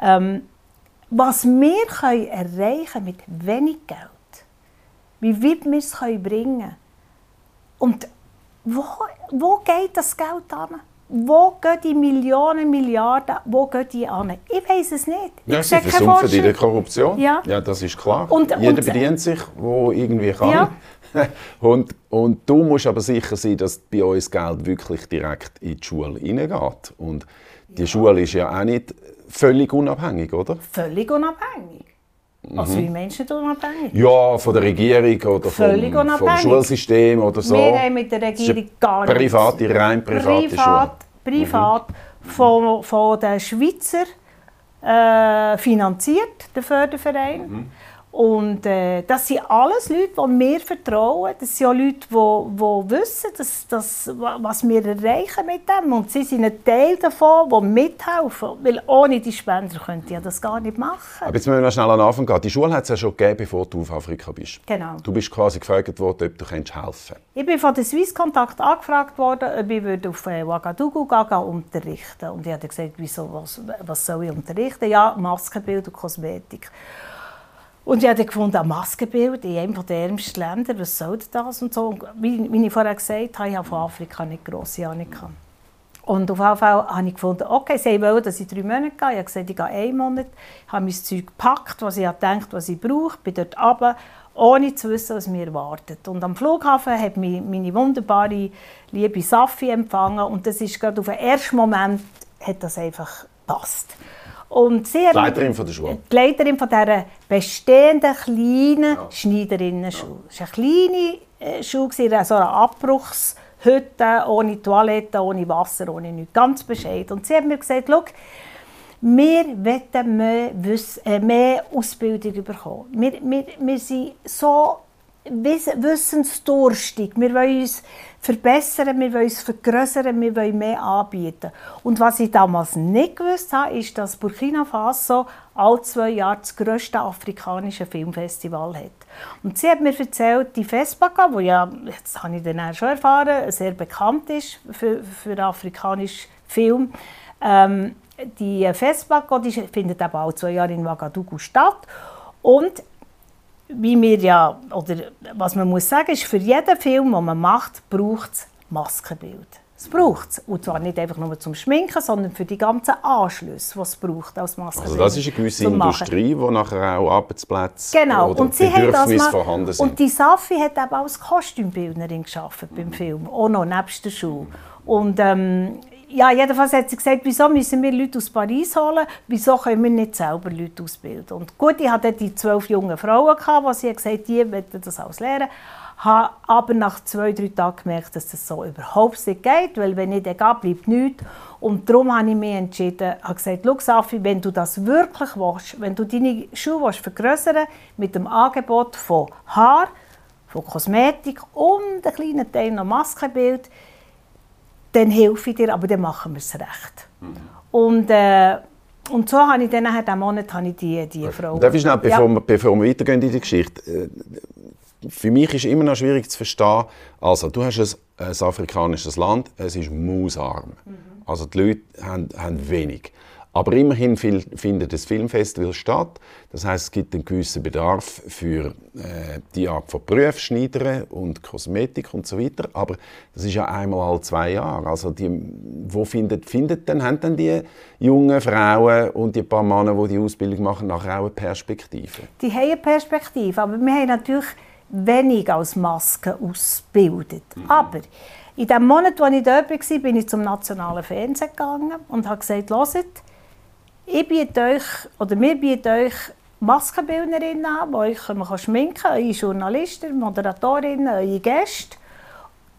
Ähm, was wir können erreichen mit wenig Geld, wie weit wir es können bringen und wo, wo geht das Geld an? Wo gehen die Millionen, Milliarden, wo gehen die an? Ich weiß es nicht. Ich ja, sie versumpfen in der Korruption. Ja. ja, das ist klar. Und, Jeder und, bedient sich, wo irgendwie kann. Ja. und, und du musst aber sicher sein, dass bei uns Geld wirklich direkt in die Schule hineingeht. Und die ja. Schule ist ja auch nicht völlig unabhängig, oder? Völlig unabhängig. Also mhm. wie Menschen unabhängig? Ja, von der Regierung oder vom, vom, Schulsystem oder so. Wir haben mit der Regierung gar nichts. Private, rein private Privat, Schule. Privat, mhm. von, von den Schweizer äh, finanziert, der Förderverein. Mhm. Und äh, das sind alles Leute, die mir vertrauen. Das sind auch Leute, die, die wissen, dass, dass, was wir erreichen mit dem. Und sie sind ein Teil davon, die mithelfen. Weil ohne die Spender könnte ich das gar nicht machen. Aber jetzt müssen wir noch schnell an den Anfang gehen. Die Schule hat es ja schon gegeben, bevor du auf Afrika bist. Genau. Du bist quasi gefragt worden, ob du helfen kannst. Ich bin von der Swiss Kontakt angefragt worden, ob ich auf äh, Ouagadougou gehen, unterrichten Und ich habe gesagt, wieso, was, was soll ich unterrichten? Ja, Maskenbild und Kosmetik. Und ich habe gefunden, Maskenbild in einem der ärmsten Länder, was soll das und so. wie, wie ich vorher gesagt habe, ich habe von Afrika nicht grosse Ahnung. Und auf jeden Fall habe ich gefunden, okay, sie wollen, dass ich drei Monate gehe. Ich habe gesagt, ich gehe einen Monat. Ich habe mein Zeug gepackt, was ich gedacht was ich brauche. bin dort runter, ohne zu wissen, was mir erwartet. Und am Flughafen hat mich meine wunderbare, liebe Safi empfangen. Und das ist gerade auf den ersten Moment hat das einfach gepasst. Und sie die Leiterin von der Schule? Die Leiterin von dieser bestehenden kleinen ja. Schneiderinnen-Schule. Es war eine kleine äh, Schule, so eine Abbruchshütte, ohne Toilette, ohne Wasser, ohne nichts. Ganz bescheiden. Und sie hat mir gesagt, schau, wir wollen mehr, äh, mehr Ausbildung bekommen. Wir, wir, wir sind so wissensdurstig. Wir wollen uns verbessern, wir wollen uns vergrößern, wir wollen mehr anbieten. Und was ich damals nicht gewusst habe, ist, dass Burkina Faso alle zwei Jahre das grösste afrikanische Filmfestival hat. Und sie hat mir erzählt, die FESPACA, wo ja, jetzt habe ich dann schon erfahren, sehr bekannt ist für, für afrikanischen Film, ähm, die FESPACA die findet eben alle zwei Jahre in Ouagadougou statt. Und wie wir ja, oder was man muss sagen, ist, für jeden Film, den man macht, braucht es Maskenbild. Es braucht es. Und zwar nicht einfach nur zum Schminken, sondern für die ganzen Anschlüsse, die es braucht als Maskenbild. Also das ist eine gewisse Industrie, die nachher auch Arbeitsplätze genau. oder und sie Bedürfnisse mal, vorhanden sind. Und die Safi hat eben auch als Kostümbildnerin gearbeitet beim Film, auch noch nebst der Schule. Und ähm, ja, jedenfalls hat sie gesagt, wieso müssen wir Leute aus Paris holen, wieso können wir nicht selber Leute ausbilden. Und gut, ich hatte die zwölf jungen Frauen, gehabt, die sie gesagt die wollten das alles lernen. habe aber nach zwei, drei Tagen gemerkt, dass das so überhaupt nicht geht, weil wenn ich dann gehe, bleibt nichts. Und darum habe ich mich entschieden, habe gesagt, schau Safi, wenn du das wirklich willst, wenn du deine Schuhe willst vergrößern mit dem Angebot von Haar, von Kosmetik und ein kleiner Teil noch Maskenbild, dann helfe ich dir, aber dann machen wir es recht. Mhm. Und, äh, und so habe ich dann nachher diesen Monat habe ich die, die Frau... Darf ich schnell, bevor, ja. wir, bevor wir weitergehen in die Geschichte, äh, für mich ist immer noch schwierig zu verstehen, also du hast ein, ein afrikanisches Land, es ist mausarm. Mhm. Also die Leute haben, haben wenig. Aber immerhin findet das Filmfestival statt. Das heißt, es gibt einen gewissen Bedarf für äh, die Art von Berufen, Schneidern und Kosmetik und so weiter. Aber das ist ja einmal alle zwei Jahre. Also die, wo findet, findet dann, haben dann die jungen Frauen und die paar Männer, die die Ausbildung machen, nachher auch eine Perspektive? Die haben eine Perspektive, aber wir haben natürlich wenig als Maske ausgebildet. Mhm. Aber in dem Monat, als ich dort war, bin ich zum nationalen Fernsehen gegangen und habe gesagt, hört, ich biete euch, oder wir bieten euch Maskenbildnerinnen an, die euch schminken können, eure Journalisten, Moderatorinnen, eure Gäste.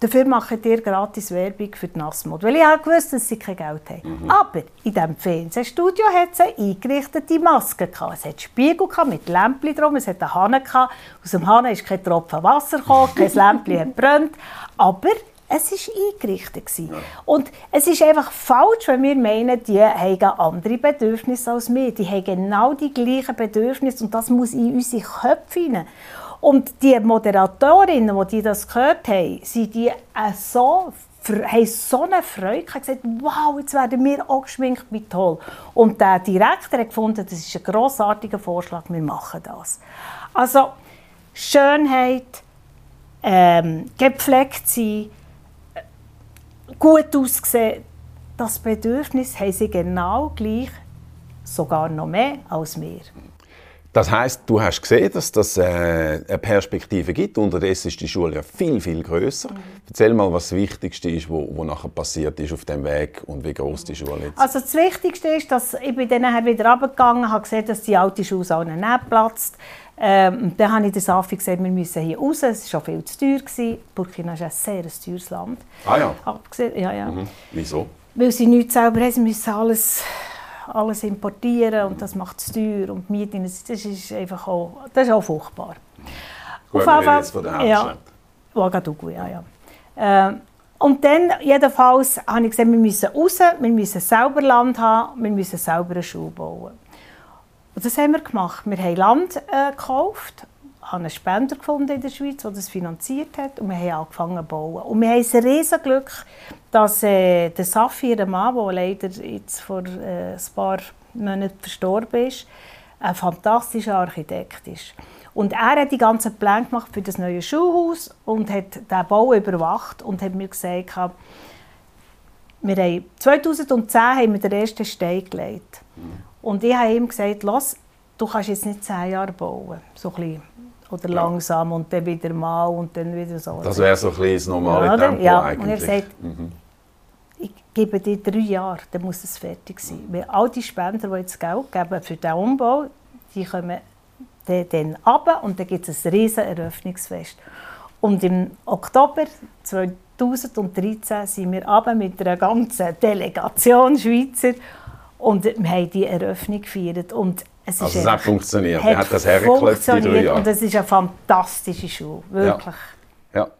Dafür macht ihr gratis Werbung für die Nassmode. Weil ich auch gewusst dass sie kein Geld haben. Mhm. Aber in diesem Fernsehstudio hat es eine eingerichtete Maske. Gehabt. Es hat Spiegel gehabt, mit Lämpchen drum, es hat einen Hahn. Gehabt. Aus dem Hahn ist kein Tropfen Wasser gekommen, kein Lämpchen hat brennt. Aber es war eingerichtet. Ja. Und es ist einfach falsch, wenn wir meinen, die haben andere Bedürfnisse als wir. Die haben genau die gleichen Bedürfnisse und das muss in unsere Köpfe hinein. Und die Moderatorinnen, die das gehört haben, sind die so haben so eine Freude gehabt, gesagt, wow, jetzt werden wir auch geschminkt, wie toll. Und der Direktor hat gefunden, das ist ein grossartiger Vorschlag, wir machen das. Also Schönheit, ähm, gepflegt sein, gut aussehen, das Bedürfnis haben sie genau gleich, sogar noch mehr als wir. Das heißt, du hast gesehen, dass das äh, eine Perspektive gibt. Unterdessen ist die Schule ja viel, viel größer. Mhm. Erzähl mal, was das Wichtigste ist, was, was nachher passiert ist auf dem Weg und wie groß die Schule ist. Also das Wichtigste ist, dass ich bin dann wieder runtergegangen, habe gesehen, dass die alte Schule auch nicht platzt. Ähm, dann habe ich der Safi gesagt, wir müssen hier raus. Es war schon viel zu teuer. Gewesen. Burkina ist ein sehr teures Land. Ah ja? Abgesehen, ja, ja. Mhm. Wieso? Weil sie nichts selber haben. Sie müssen alles, alles importieren und das macht es teuer. Und Mieten, das ist einfach auch, das ist auch furchtbar. Gut, Auf wir jetzt von der Hauptstadt. Ja, Ouagadougou, ja, ja. Ähm, und dann, jedenfalls, habe ich gesagt, wir müssen raus, wir müssen selber Land haben, wir müssen selber eine Schule bauen. Und das haben wir gemacht. Wir haben Land äh, gekauft, haben einen Spender gefunden in der Schweiz, der das finanziert hat und wir haben angefangen zu bauen. Und wir haben ein riesen Glück, dass äh, der Safir, der Mann, der leider jetzt vor äh, ein paar Monaten verstorben ist, ein fantastischer Architekt ist. Und er hat die ganzen Pläne gemacht für das neue Schulhaus und hat den Bau überwacht und hat mir gesagt, wir haben 2010 haben wir den ersten Stein gelegt. Und ich habe ihm gesagt, Lass, du kannst jetzt nicht zehn Jahre bauen. So ein oder langsam und dann wieder mal und dann wieder so. Das wäre so ein bisschen das normale ja, Tempo ja. eigentlich. Und ich habe gesagt, mhm. ich gebe dir drei Jahre, dann muss es fertig sein. Weil all die Spender, die jetzt Geld geben für den Umbau, die kommen dann runter und dann gibt es ein riesen Eröffnungsfest. Und im Oktober 2013 sind wir runter mit einer ganzen Delegation Schweizer und wir haben die Eröffnung gefeiert. Und es also es hat funktioniert. Hat, hat das hergeklopft in drei Jahren. Und es ist eine fantastische Schule, wirklich. Ja. ja.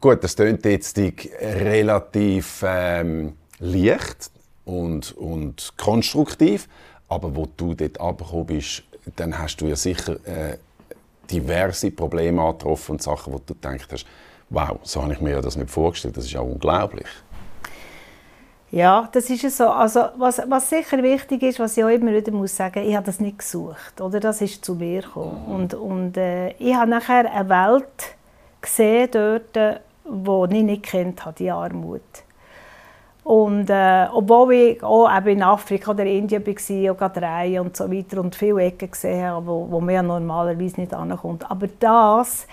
Gut, das klingt jetzt relativ ähm, leicht und, und konstruktiv, aber wo du dort abgekommen bist, dann hast du ja sicher äh, diverse Probleme angetroffen und Sachen, wo du gedacht hast, wow, so habe ich mir das nicht vorgestellt, das ist auch unglaublich. Ja, das ist es so. Also, was, was sicher wichtig ist, was ich auch immer wieder muss sagen, ich habe das nicht gesucht, oder? Das ist zu mir gekommen. Und, und äh, ich habe nachher eine Welt gesehen dort, die ich nicht kennt habe, die Armut. Und äh, obwohl ich auch in Afrika oder Indien war, auch gerade und so weiter und viele Ecken gesehen habe, wo, wo man ja normalerweise nicht ankommt. Aber das,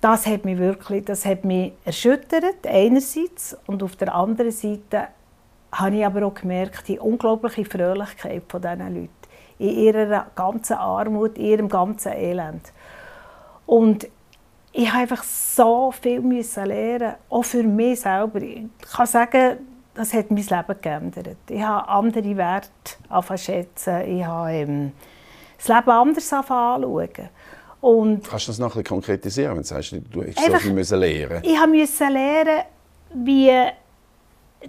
das hat mich wirklich, das hat mich erschüttert, einerseits, und auf der anderen Seite habe ich aber auch gemerkt, die unglaubliche Fröhlichkeit von diesen Leuten. In ihrer ganzen Armut, in ihrem ganzen Elend. Und ich habe einfach so viel lernen, auch für mich selber. Ich kann sagen, das hat mein Leben geändert. Ich habe andere Werte schätzen. Ich habe ähm, das Leben anders anschauen. Und Kannst du das noch ein konkretisieren, wenn du sagst, du hast Einfach- so viel müssen lernen ich habe müssen lernen, wie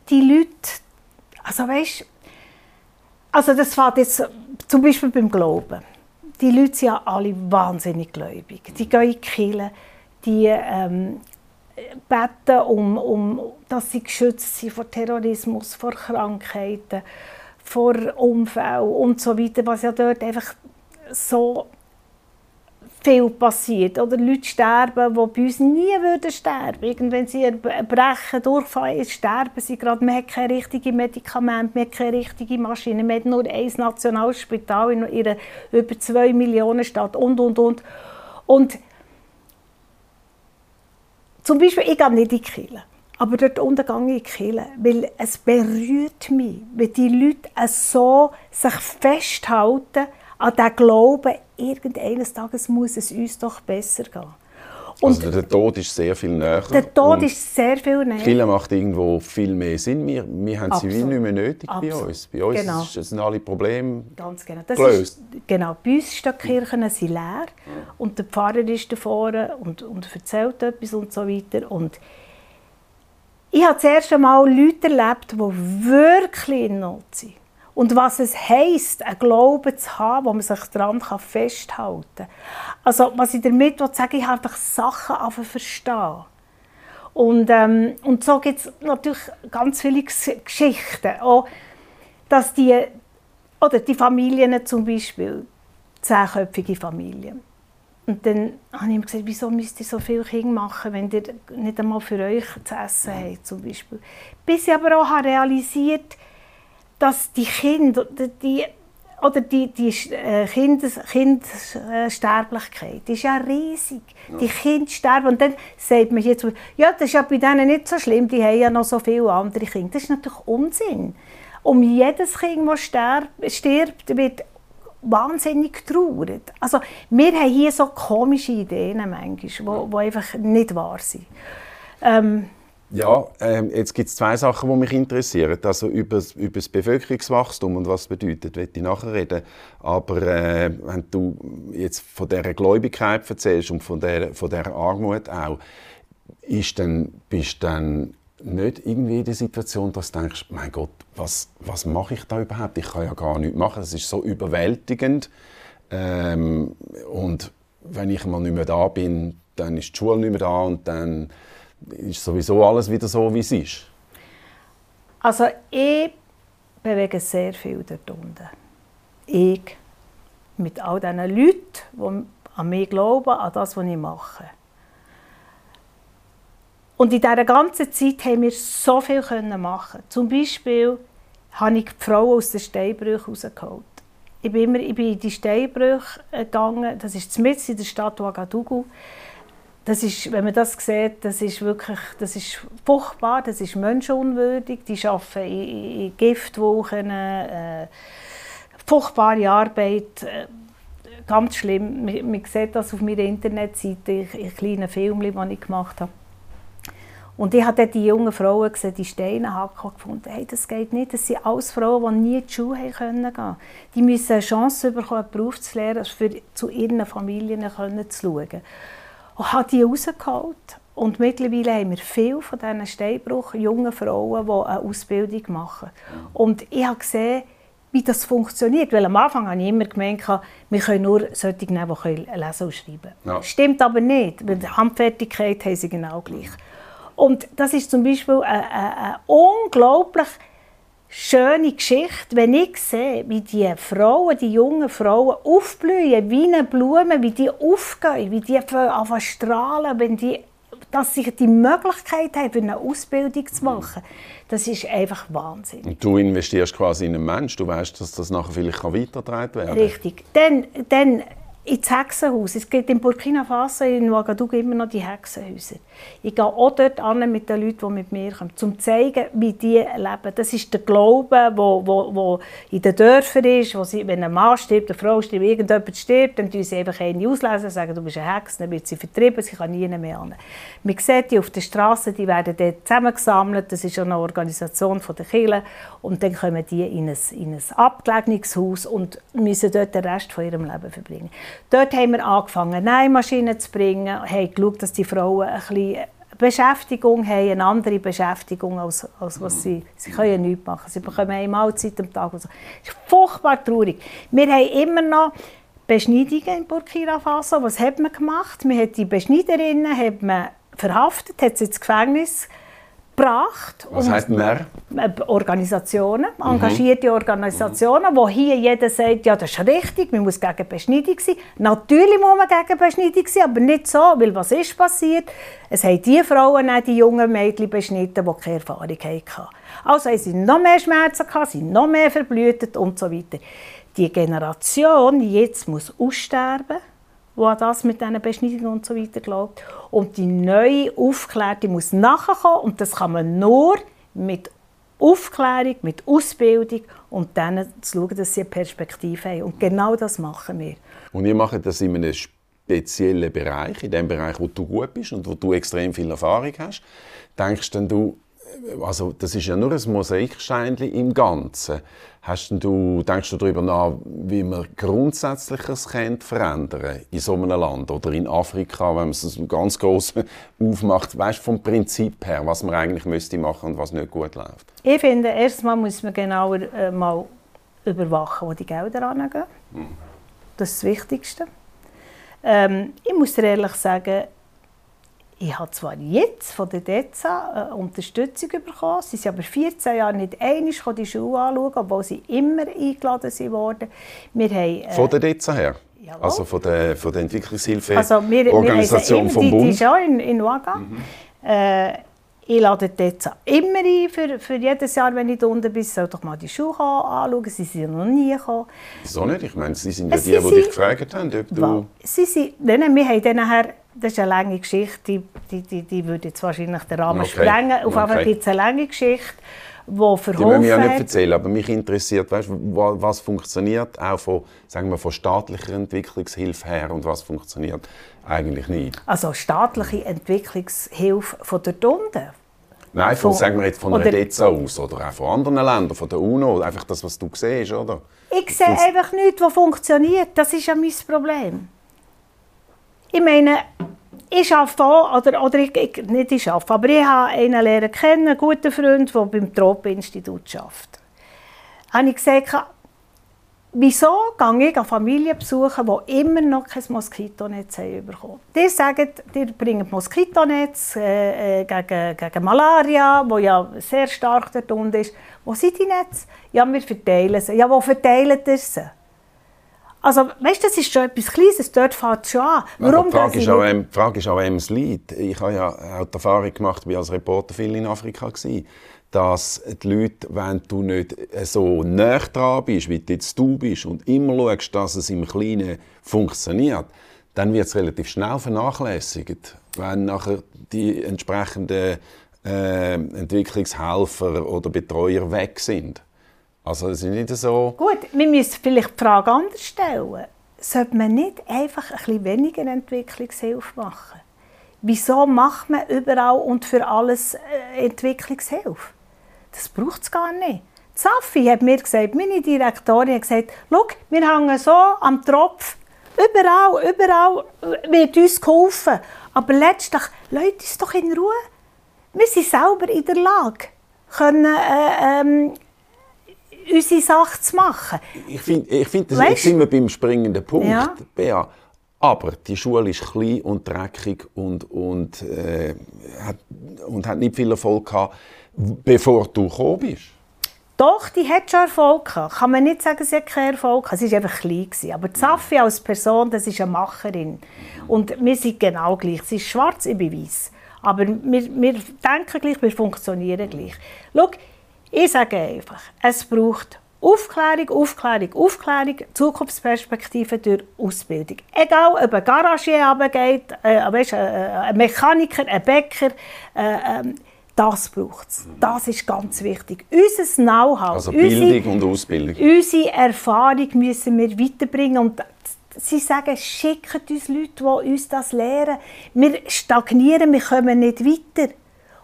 die Leute, also weißt, also das fängt jetzt zum Beispiel beim Glauben. Die Leute sind ja alle wahnsinnig gläubig. Die gehen in die Kirche, die ähm, beten, um, um, dass sie geschützt sind vor Terrorismus, vor Krankheiten, vor Unfällen und so weiter, was ja dort einfach so viel passiert. Oder Leute sterben, die bei uns nie würden sterben würden. Wenn sie brechen, durchfallen, sterben sie gerade. Man hat keine richtigen Medikamente, man hat keine richtige Maschine. Man hat nur ein Nationalspital in einer über zwei Millionen Stadt und, und, und. Und zum Beispiel, ich gehe nicht in die Kirche. Aber dort unten gehe ich in die Kirche, weil es berührt mich, wenn die Leute so sich festhalten an diesem Glauben, irgendeines Tages muss es uns doch besser gehen. Und Also der Tod ist sehr viel näher. der Tod ist sehr viel näher. Kirche macht irgendwo viel mehr Sinn. Wir, wir haben sie wie nicht mehr nötig bei Absolut. uns. Bei uns Genau. ist- sind alle Probleme Ganz genau. Das Gelöst. ist, genau. Bei uns stehen die Kirchen sind leer und der Pfarrer ist da vorne und, und erzählt etwas und so weiter. Und ich habe das erste Mal Leute erlebt, die wirklich in Not sind. Und was es heisst, einen Glauben zu haben, wo man sich daran festhalten kann. Also, was ich damit will sagen ich habe einfach Sachen verstehen. Und, ähm, und so gibt es natürlich ganz viele Ges- Geschichten. Auch, dass die, oder die Familien zum Beispiel, zehnköpfige Familien. Und dann habe ich ihm gesagt, wieso müsst ihr so viele Kinder machen, wenn ihr nicht einmal für euch zu essen habt, zum Beispiel. Bis ich aber auch habe realisiert dass die Kinder, die, oder die, die äh, Kindes, Kindersterblichkeit die ist ja riesig. Die Kinder sterben und dann sagt man jetzt, ja, das ist ja bei denen nicht so schlimm, die haben ja noch so viele andere Kinder. Das ist natürlich Unsinn. Um jedes Kind, das stirbt, wird wahnsinnig getrauert. Also wir haben hier so komische Ideen manchmal, die einfach nicht wahr sind. Ähm, Ja, ähm, jetzt gibt es zwei Sachen, die mich interessieren. Also über, über das Bevölkerungswachstum und was es bedeutet, will ich nachher reden. Aber äh, wenn du jetzt von dieser Gläubigkeit erzählst und von dieser, von dieser Armut auch, ist dann, bist du dann nicht irgendwie in der Situation, dass du denkst, mein Gott, was, was mache ich da überhaupt? Ich kann ja gar nichts machen. Das ist so überwältigend. Ähm, und wenn ich mal nicht mehr da bin, dann ist die Schule nicht mehr da und dann ist sowieso alles wieder so, wie es ist. Also ich bewege sehr viel dort unten. Ich mit all diesen Leuten, die an mich glauben, an das, was ich mache. Und in dieser ganzen Zeit haben wir so viel machen. Zum Beispiel habe ich die Frauen aus den Steinbrüchen rausgeholt. Ich bin, immer, ich bin in die Steinbrüche gegangen. Das ist mitten in der Stadt Ouagadougou. Das ist, wenn man das sieht, das ist wirklich das ist furchtbar, das ist menschenunwürdig. Die arbeiten in, in Giftwochen, äh, furchtbare Arbeit, äh, ganz schlimm. Man, man sieht das auf meiner Internetseite, in, in kleinen Filmen, die ich gemacht habe. Und ich habe die jungen Frauen gesehen, die Steine hacken, gefunden, hey, das geht nicht. Das sind alles Frauen, die nie in die Schule haben können gehen. Die müssen eine Chance bekommen, einen Beruf zu lernen, für zu ihren Familien zu schauen. Und habe die rausgeholt. Und mittlerweile haben wir viele von diesen Steinbruch jungen Frauen, die eine Ausbildung machen. Und ich habe gesehen, wie das funktioniert. Weil am Anfang habe ich immer gemeint, wir können nur solche nehmen, die lesen und schreiben Ja. Stimmt aber nicht, weil die Handfertigkeit haben sie genau gleich. Und das ist zum Beispiel eine, eine, eine unglaublich schöne Geschichte, wenn ich sehe, wie die Frauen, die jungen Frauen aufblühen, wie eine Blume, wie die aufgehen, wie die anfangen strahlen, wenn die, dass sie die Möglichkeit haben, eine Ausbildung zu machen. Das ist einfach Wahnsinn. Und du investierst quasi in einen Menschen. Du weißt, dass das nachher vielleicht weitergetragen werden kann. Richtig. Dann, dann ins Hexenhaus. Es gibt in Burkina Faso, in Ouagadougou immer noch die Hexenhäuser. Ich gehe auch dort an mit den Leuten, die mit mir kommen, um zu zeigen, wie die leben. Das ist der Glaube, der in den Dörfern ist, wo sie, wenn ein Mann stirbt, eine Frau stirbt, irgendjemand stirbt, dann tun sie einfach eine auslesen, sagen, du bist eine Hexe, dann wird sie vertrieben, sie kann nie mehr an. Man sieht die auf der Straße, die werden dort zusammengesammelt, das ist eine Organisation der Kirche und dann kommen die in ein, in ein abgelegenes und müssen dort den Rest von ihrem Leben verbringen. Dort haben wir angefangen, Nähmaschinen zu bringen, haben geschaut, dass die Frauen ein bisschen Beschäftigung haben, eine andere Beschäftigung, als, als was sie... Sie können nichts machen, sie bekommen eine Mahlzeit am Tag. Das ist furchtbar traurig. Wir haben immer noch Beschneidungen in Burkina Faso. Was hat man gemacht? Man hat die Beschneiderinnen hat man verhaftet, hat sie ins Gefängnis gebracht. Was heißt mehr? Organisationen, engagierte Organisationen, wo hier jeder sagt, ja, das ist richtig, man muss gegen Beschneidung sein. Natürlich muss man gegen Beschneidung sein, aber nicht so, weil was ist passiert? Es haben die Frauen, auch die jungen Mädchen beschnitten, die keine Erfahrung hatten. Also haben sie noch mehr Schmerzen gehabt, sind noch mehr verblühtet und so weiter. Die Generation jetzt muss aussterben wo an das mit diesen Beschneidungen und so weiter glaubt. Und die neue Aufklärung muss nachkommen und das kann man nur mit Aufklärung, mit Ausbildung und dann zu schauen, dass sie eine Perspektive haben. Und genau das machen wir. Und ihr macht das in einem speziellen Bereich, in dem Bereich, wo du gut bist und wo du extrem viel Erfahrung hast. Denkst denn du, also das ist ja nur ein Mosaiksteinchen im Ganzen. Hast du, denkst du darüber nach, wie man Grundsätzliches verändern in so einem Land oder in Afrika, wenn man es ganz groß aufmacht, weißt vom Prinzip her, was man eigentlich müsste machen und was nicht gut läuft? Ich finde, erstmal muss man genauer äh, mal überwachen, wo die Gelder angehen. Hm. Das ist das Wichtigste. Ähm, ich muss dir ehrlich sagen, ich habe zwar jetzt von der DEZA äh, Unterstützung bekommen, sie sind aber 14 Jahre nicht einmal die Schule anschauen, obwohl sie immer eingeladen wurden. Wir haben, äh, von der DEZA her? Jawohl. Also von der, von der Entwicklungshilfeorganisation also vom Bund? Die ist auch in, in Ouaga. Mhm. Äh, ich lade die DEZA immer ein, für, für jedes Jahr, wenn ich da unten bin, soll doch mal die Schule anschauen. Sie sind noch nie gekommen. Wieso nicht? Ich meine, Sie sind ja die, die dich gefragt haben, ob du... Sie sind, nein, nein, wir haben dann nachher das ist eine lange Geschichte, die, die, die würde jetzt wahrscheinlich den Rahmen okay. sprengen. Auf okay. gibt es eine lange Geschichte, die verholfen Die müssen wir ja nicht erzählen, aber mich interessiert, weißt, was funktioniert auch von, sagen wir, von staatlicher Entwicklungshilfe her und was funktioniert eigentlich nicht. Also staatliche Entwicklungshilfe von der unten? Nein, von, von, sagen wir jetzt von einer DEZA aus oder auch von anderen Ländern, von der UNO, einfach das, was du siehst, oder? Ich sehe einfach nichts, was funktioniert. Das ist ja mein Problem. Ich meine, ich arbeite oder, oder ich, ich, nicht ich arbeite, aber ich habe einen Lehrer kennen, einen guten Freund, der beim Tropeninstitut arbeitet. Habe ich gesagt, wieso gehe ich an Familien besuchen, die immer noch kein Moskitonetz bekommen Die sagen, die bringen Moskitonetz äh, äh, gegen, gegen Malaria, wo ja sehr stark dort unten ist. Wo sind die Netze? Ja, wir verteilen sie. Ja, wo verteilen sie? Also, weißt du, das ist schon etwas Kleines, dort fängt es schon an. Warum die, Frage ist auch, die Frage ist auch, wem es liegt. Ich habe ja auch die Erfahrung gemacht, ich war als Reporter viel in Afrika, gewesen, dass die Leute, wenn du nicht so nah dran bist, wie jetzt du bist, und immer schaust, dass es im Kleinen funktioniert, dann wird es relativ schnell vernachlässigt, wenn nachher die entsprechenden äh, Entwicklungshelfer oder Betreuer weg sind. Also es ist nicht so... Gut, wir müssen vielleicht die Frage anders stellen. Sollte man nicht einfach ein bisschen weniger Entwicklungshilfe machen? Wieso macht man überall und für alles äh, Entwicklungshilfe? Das braucht es gar nicht. Safi hat mir gesagt, meine Direktorin hat gesagt, schau, wir hängen so am Tropf. Überall, überall wird uns geholfen. Aber letztlich, Leute, uns doch in Ruhe. Wir sind selber in der Lage, können, äh, ähm, unsere Sache zu machen. Ich finde, ich find, das weißt? sind wir beim springenden Punkt, ja. Bea. Aber die Schule ist klein und dreckig und, und, äh, hat, und hat nicht viel Erfolg gehabt, bevor du gekommen bist. Doch, die hat schon Erfolg gehabt. Kann man nicht sagen, sie hat keinen Erfolg gehabt. Sie war einfach klein. Gewesen. Aber Safi als Person, das ist eine Macherin. Und wir sind genau gleich. Sie ist schwarz, ich bin weiß. Aber wir, wir denken gleich, wir funktionieren gleich. Schau, ich sage einfach, es braucht Aufklärung, Aufklärung, Aufklärung, Zukunftsperspektive durch Ausbildung. Egal, ob ein Garagier runtergeht, äh, weißt, äh, ein Mechaniker, ein Bäcker, äh, ähm, das braucht es. Das ist ganz wichtig. Unser Know-how, also Bildung unsere, und Ausbildung. Unsere Erfahrung müssen wir weiterbringen. Und sie sagen, schickt uns Leute, die uns das lehren. Wir stagnieren, wir kommen nicht weiter.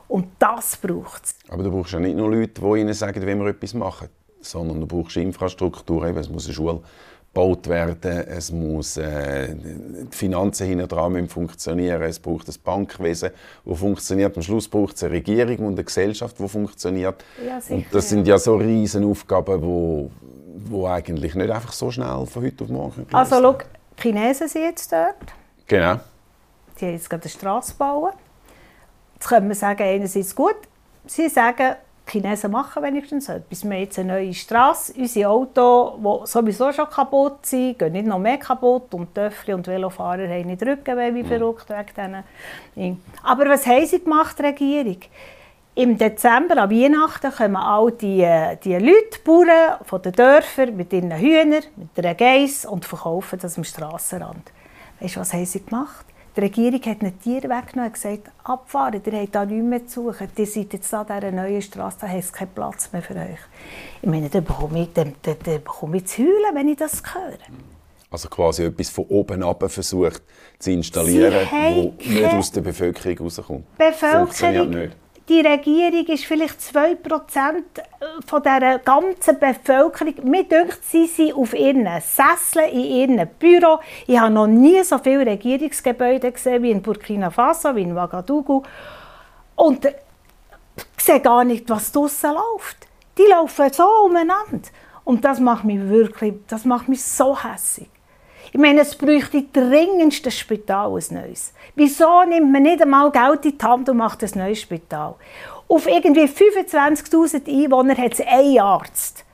Und das braucht es. Aber du brauchst ja nicht nur Leute, die ihnen sagen, wie wir etwas machen, sondern du brauchst Infrastruktur, eben, es muss eine Schule gebaut werden, es muss äh, die Finanzen hinten dran funktionieren, es braucht ein Bankwesen, das funktioniert. Am Schluss braucht es eine Regierung und eine Gesellschaft, die funktioniert. Ja, und das sind ja so riesen Aufgaben, wo, wo eigentlich nicht einfach so schnell von heute auf morgen Also schau, die Chinesen sind jetzt dort. Genau. Die haben jetzt gerade eine Straße bauen. Jetzt können wir sagen, einerseits gut, sie sagen, die Chinesen machen wenigstens etwas. Wir haben jetzt eine neue Straße. Unsere Autos, die sowieso schon kaputt sind, gehen nicht noch mehr kaputt. Und Töffel und Velofahrer haben nicht Rücken, wie verrückt wegen denen. Aber was haben sie gemacht, die Regierung? Im Dezember, an Weihnachten, kommen all die, äh, die Leute, die Bauern von den Dörfern mit ihren Hühnern, mit einer Geiss und verkaufen das am Strassenrand. Weißt du, was haben sie gemacht? Die Regierung hat eine Tiere weggenommen und gesagt, abfahren, ihr habt da nichts mehr zu suchen. Ihr seid jetzt an dieser neuen Straße, da habt keinen Platz mehr für euch. Ich meine, da bekomme ich, da, da, da bekomme ich zu heulen, wenn ich das höre. Also quasi etwas von oben ab versucht zu installieren, das nicht aus der Bevölkerung rauskommt. Bevölkerung, die Regierung ist vielleicht 2% von der ganzen Bevölkerung. Mir denkt, sie sind auf ihren Sesseln, in ihren Büro. Ich habe noch nie so viele Regierungsgebäude gesehen wie in Burkina Faso, wie in Ouagadougou. Und ich sehe gar nicht, was draussen läuft. Die laufen so umeinander. Und das macht mich wirklich, das macht mich so hässlich. Ich meine, es bräuchte dringendst ein Spital, ein neues. Wieso nimmt man nicht einmal Geld in die Hand und macht ein neues Spital? Auf irgendwie 25'000 Einwohner hat es einen Arzt.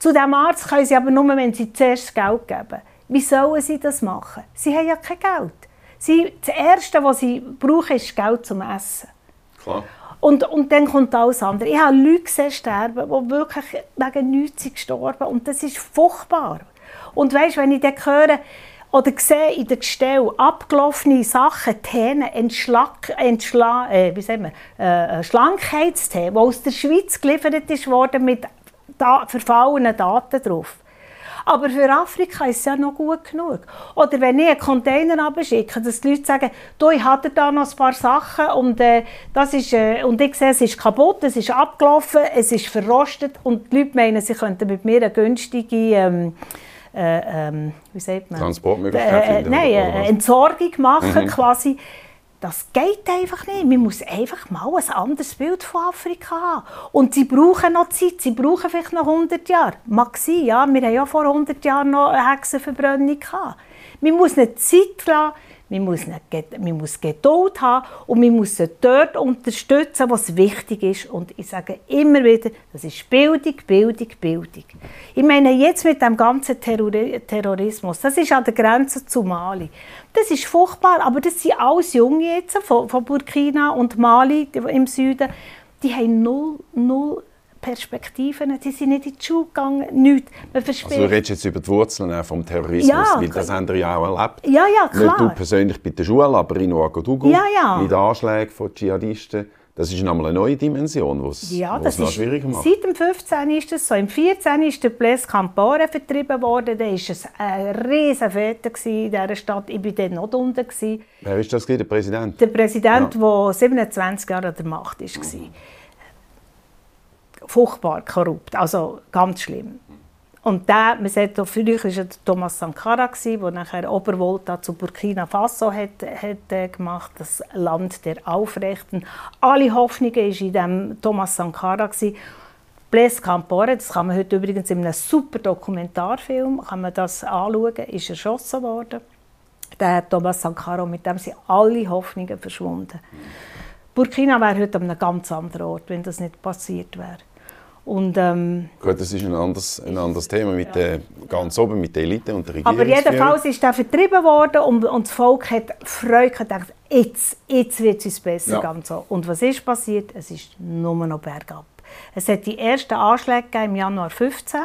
Zu diesem Arzt können sie aber nur, wenn sie zuerst Geld geben. Wie sollen sie das machen? Sie haben ja kein Geld. Sie, das Erste, was sie brauchen, ist Geld zum Essen. Klar. Und, und dann kommt alles andere. Ich habe Leute gesehen sterben, die wirklich wegen nichts gestorben sind. Und das ist furchtbar. Und weißt, wenn ich dann höre, oder sehe in der Gestell abgelaufene Sachen, Themen, Entschlag, Entschla, äh, wie sagen wir, äh, äh Schlankheitstee, die aus der Schweiz geliefert ist worden mit da, verfallenen Daten drauf. Aber für Afrika ist es ja noch gut genug. Oder wenn ich einen Container abschicke, dass die Leute sagen, du, ich hatte da noch ein paar Sachen und, äh, das ist, äh, und ich sehe, es ist kaputt, es ist abgelaufen, es ist verrostet und die Leute meinen, sie könnten mit mir eine günstige ähm, äh, ähm, wie sagt man? Transportmöglichkeit äh, Nein, äh, Entsorgung machen mhm. quasi. Das geht einfach nicht. Man muss einfach mal ein anderes Bild von Afrika haben. Und sie brauchen noch Zeit, sie brauchen vielleicht noch 100 Jahre. Mag sein, ja. Wir haben ja vor 100 Jahren noch eine Hexenverbrennung gehabt. Man muss eine Zeit lassen, man muss, nicht, man muss Geduld haben und man muss dort unterstützen, was wichtig ist. Und ich sage immer wieder, das ist Bildung, Bildung, Bildung. Ich meine, jetzt mit dem ganzen Terrorismus, das ist an der Grenze zu Mali. Das ist furchtbar, aber das sind alles Junge jetzt von, von Burkina und Mali im Süden. Die haben null, null Perspektiven, die sind nicht in die Schule gegangen, nichts. also du redest jetzt über die Wurzeln vom Terrorismus, ja, weil das haben wir ja auch erlebt. Ja, ja, klar. Nicht du persönlich bei der Schule, aber in Ouagadougou, ja, ja. mit Anschlägen von Dschihadisten. Das ist nochmal eine neue Dimension, die es ja, das noch schwieriger macht. Seit dem 15. ist es so. Im 14. ist der Blaise Campore vertrieben worden. Da war es ein riesen Fete in dieser Stadt. Ich war dort noch unten. Wer ist das? Der Präsident? Der Präsident, ja. der 27 Jahre an der Macht war. Mhm furchtbar korrupt, also ganz schlimm. Und der, man sagt, früher war Thomas Sankara, der nachher Obervolta zu Burkina Faso hat, hat äh, gemacht, das Land der Aufrechten. Alle Hoffnungen waren in dem Thomas Sankara. Blaise Campore, das kann man heute übrigens in einem super Dokumentarfilm kann man das anschauen, ist erschossen worden. Der Thomas Sankara, mit dem sind alle Hoffnungen verschwunden. Burkina wäre heute an einem ganz anderen Ort, wenn das nicht passiert wäre. Und, ähm, Gut, das ist ein anderes, ein anderes Thema mit ja. der, ganz oben mit der Elite und der Regierung. Aber jedenfalls ist er vertrieben worden und, und das Volk hat Freude gedacht, jetzt, jetzt wird es besser. Ja. Ganz so. Und was ist passiert? Es ist nur noch bergab. Es hat die ersten Anschläge im Januar 2015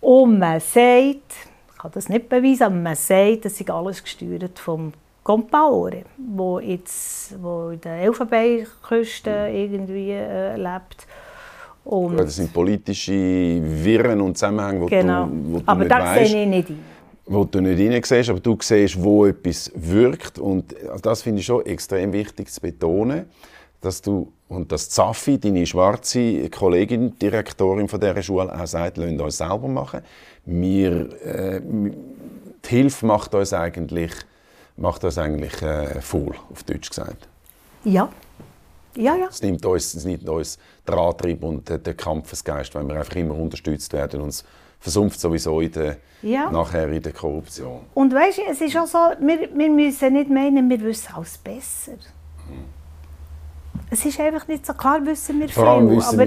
und man sagt, ich kann das nicht beweisen, aber man sagt, das ist alles gesteuert vom Compaore, wo jetzt wo in der Elfenbeinküste irgendwie äh, lebt und das sind politische Wirren und Zusammenhänge, die genau. du, wo du aber nicht das sehe ich nicht ein. Wo du nicht hineinsiehst, aber du siehst, wo etwas wirkt. Und das finde ich schon extrem wichtig zu betonen, dass du und dass Zaffi, deine schwarze Kollegin, Direktorin von dieser Schule, auch sagt, lasst uns selber machen. Wir, äh, die Hilfe macht uns eigentlich, macht uns eigentlich äh, faul, auf Deutsch gesagt. Ja. Ja, ja. Es nimmt uns, es nimmt uns den Antrieb und den, Kampfesgeist, wenn wir einfach immer unterstützt werden und es versumpft sowieso in der, Ja. nachher in der Korruption. Und weißt du, es ist auch so, wir, wir müssen nicht meinen, wir wissen alles besser. Es ist einfach nicht so klar, wissen wir Vor allem viel. wissen aber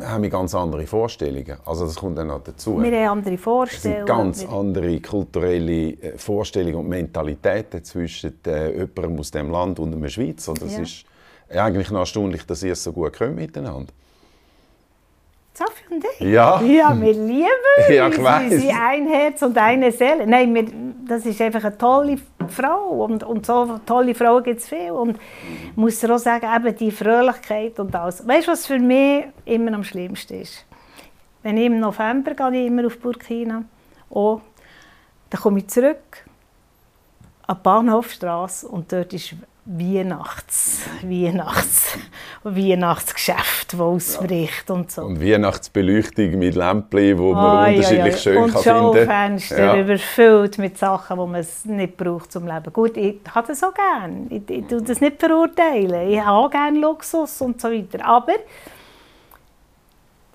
wir, haben wir ganz andere Vorstellungen. Also das kommt dann noch dazu. wir haben andere Es Vorstellungen. sind ganz andere kulturelle äh, Vorstellungen und Mentalitäten zwischen äh, jemandem aus dem Land und einem Schweizer. Und das Ja. ist eigentlich noch erstaunlich, dass ihr es so gut könnt miteinander. Sophie und ich? Ja. Ja, wir lieben uns. Ja, ich weiss. Wir sind ein Herz und eine Seele. Nein, wir, das ist einfach eine tolle Frau. Und, und so tolle Frauen gibt es viel. Und ich muss dir auch sagen, eben die Fröhlichkeit und alles. Weißt du, was für mich immer am schlimmsten ist? Wenn ich im November gehe, ich immer auf Burkina. Oh, dann komme ich zurück an die Bahnhofstrasse und dort ist Weihnachts, Weihnachts, Weihnachtsgeschäft, das ausbricht und so. Und Weihnachtsbeleuchtung mit Lämpchen, wo man Ai, ai, unterschiedlich ai. schön und kann finden Schaufenster Ja. überfüllt mit Sachen, die man nicht braucht zum Leben. Gut, ich habe das auch gerne. Ich, ich tue das nicht verurteilen. Ich habe auch gerne Luxus und so weiter. Aber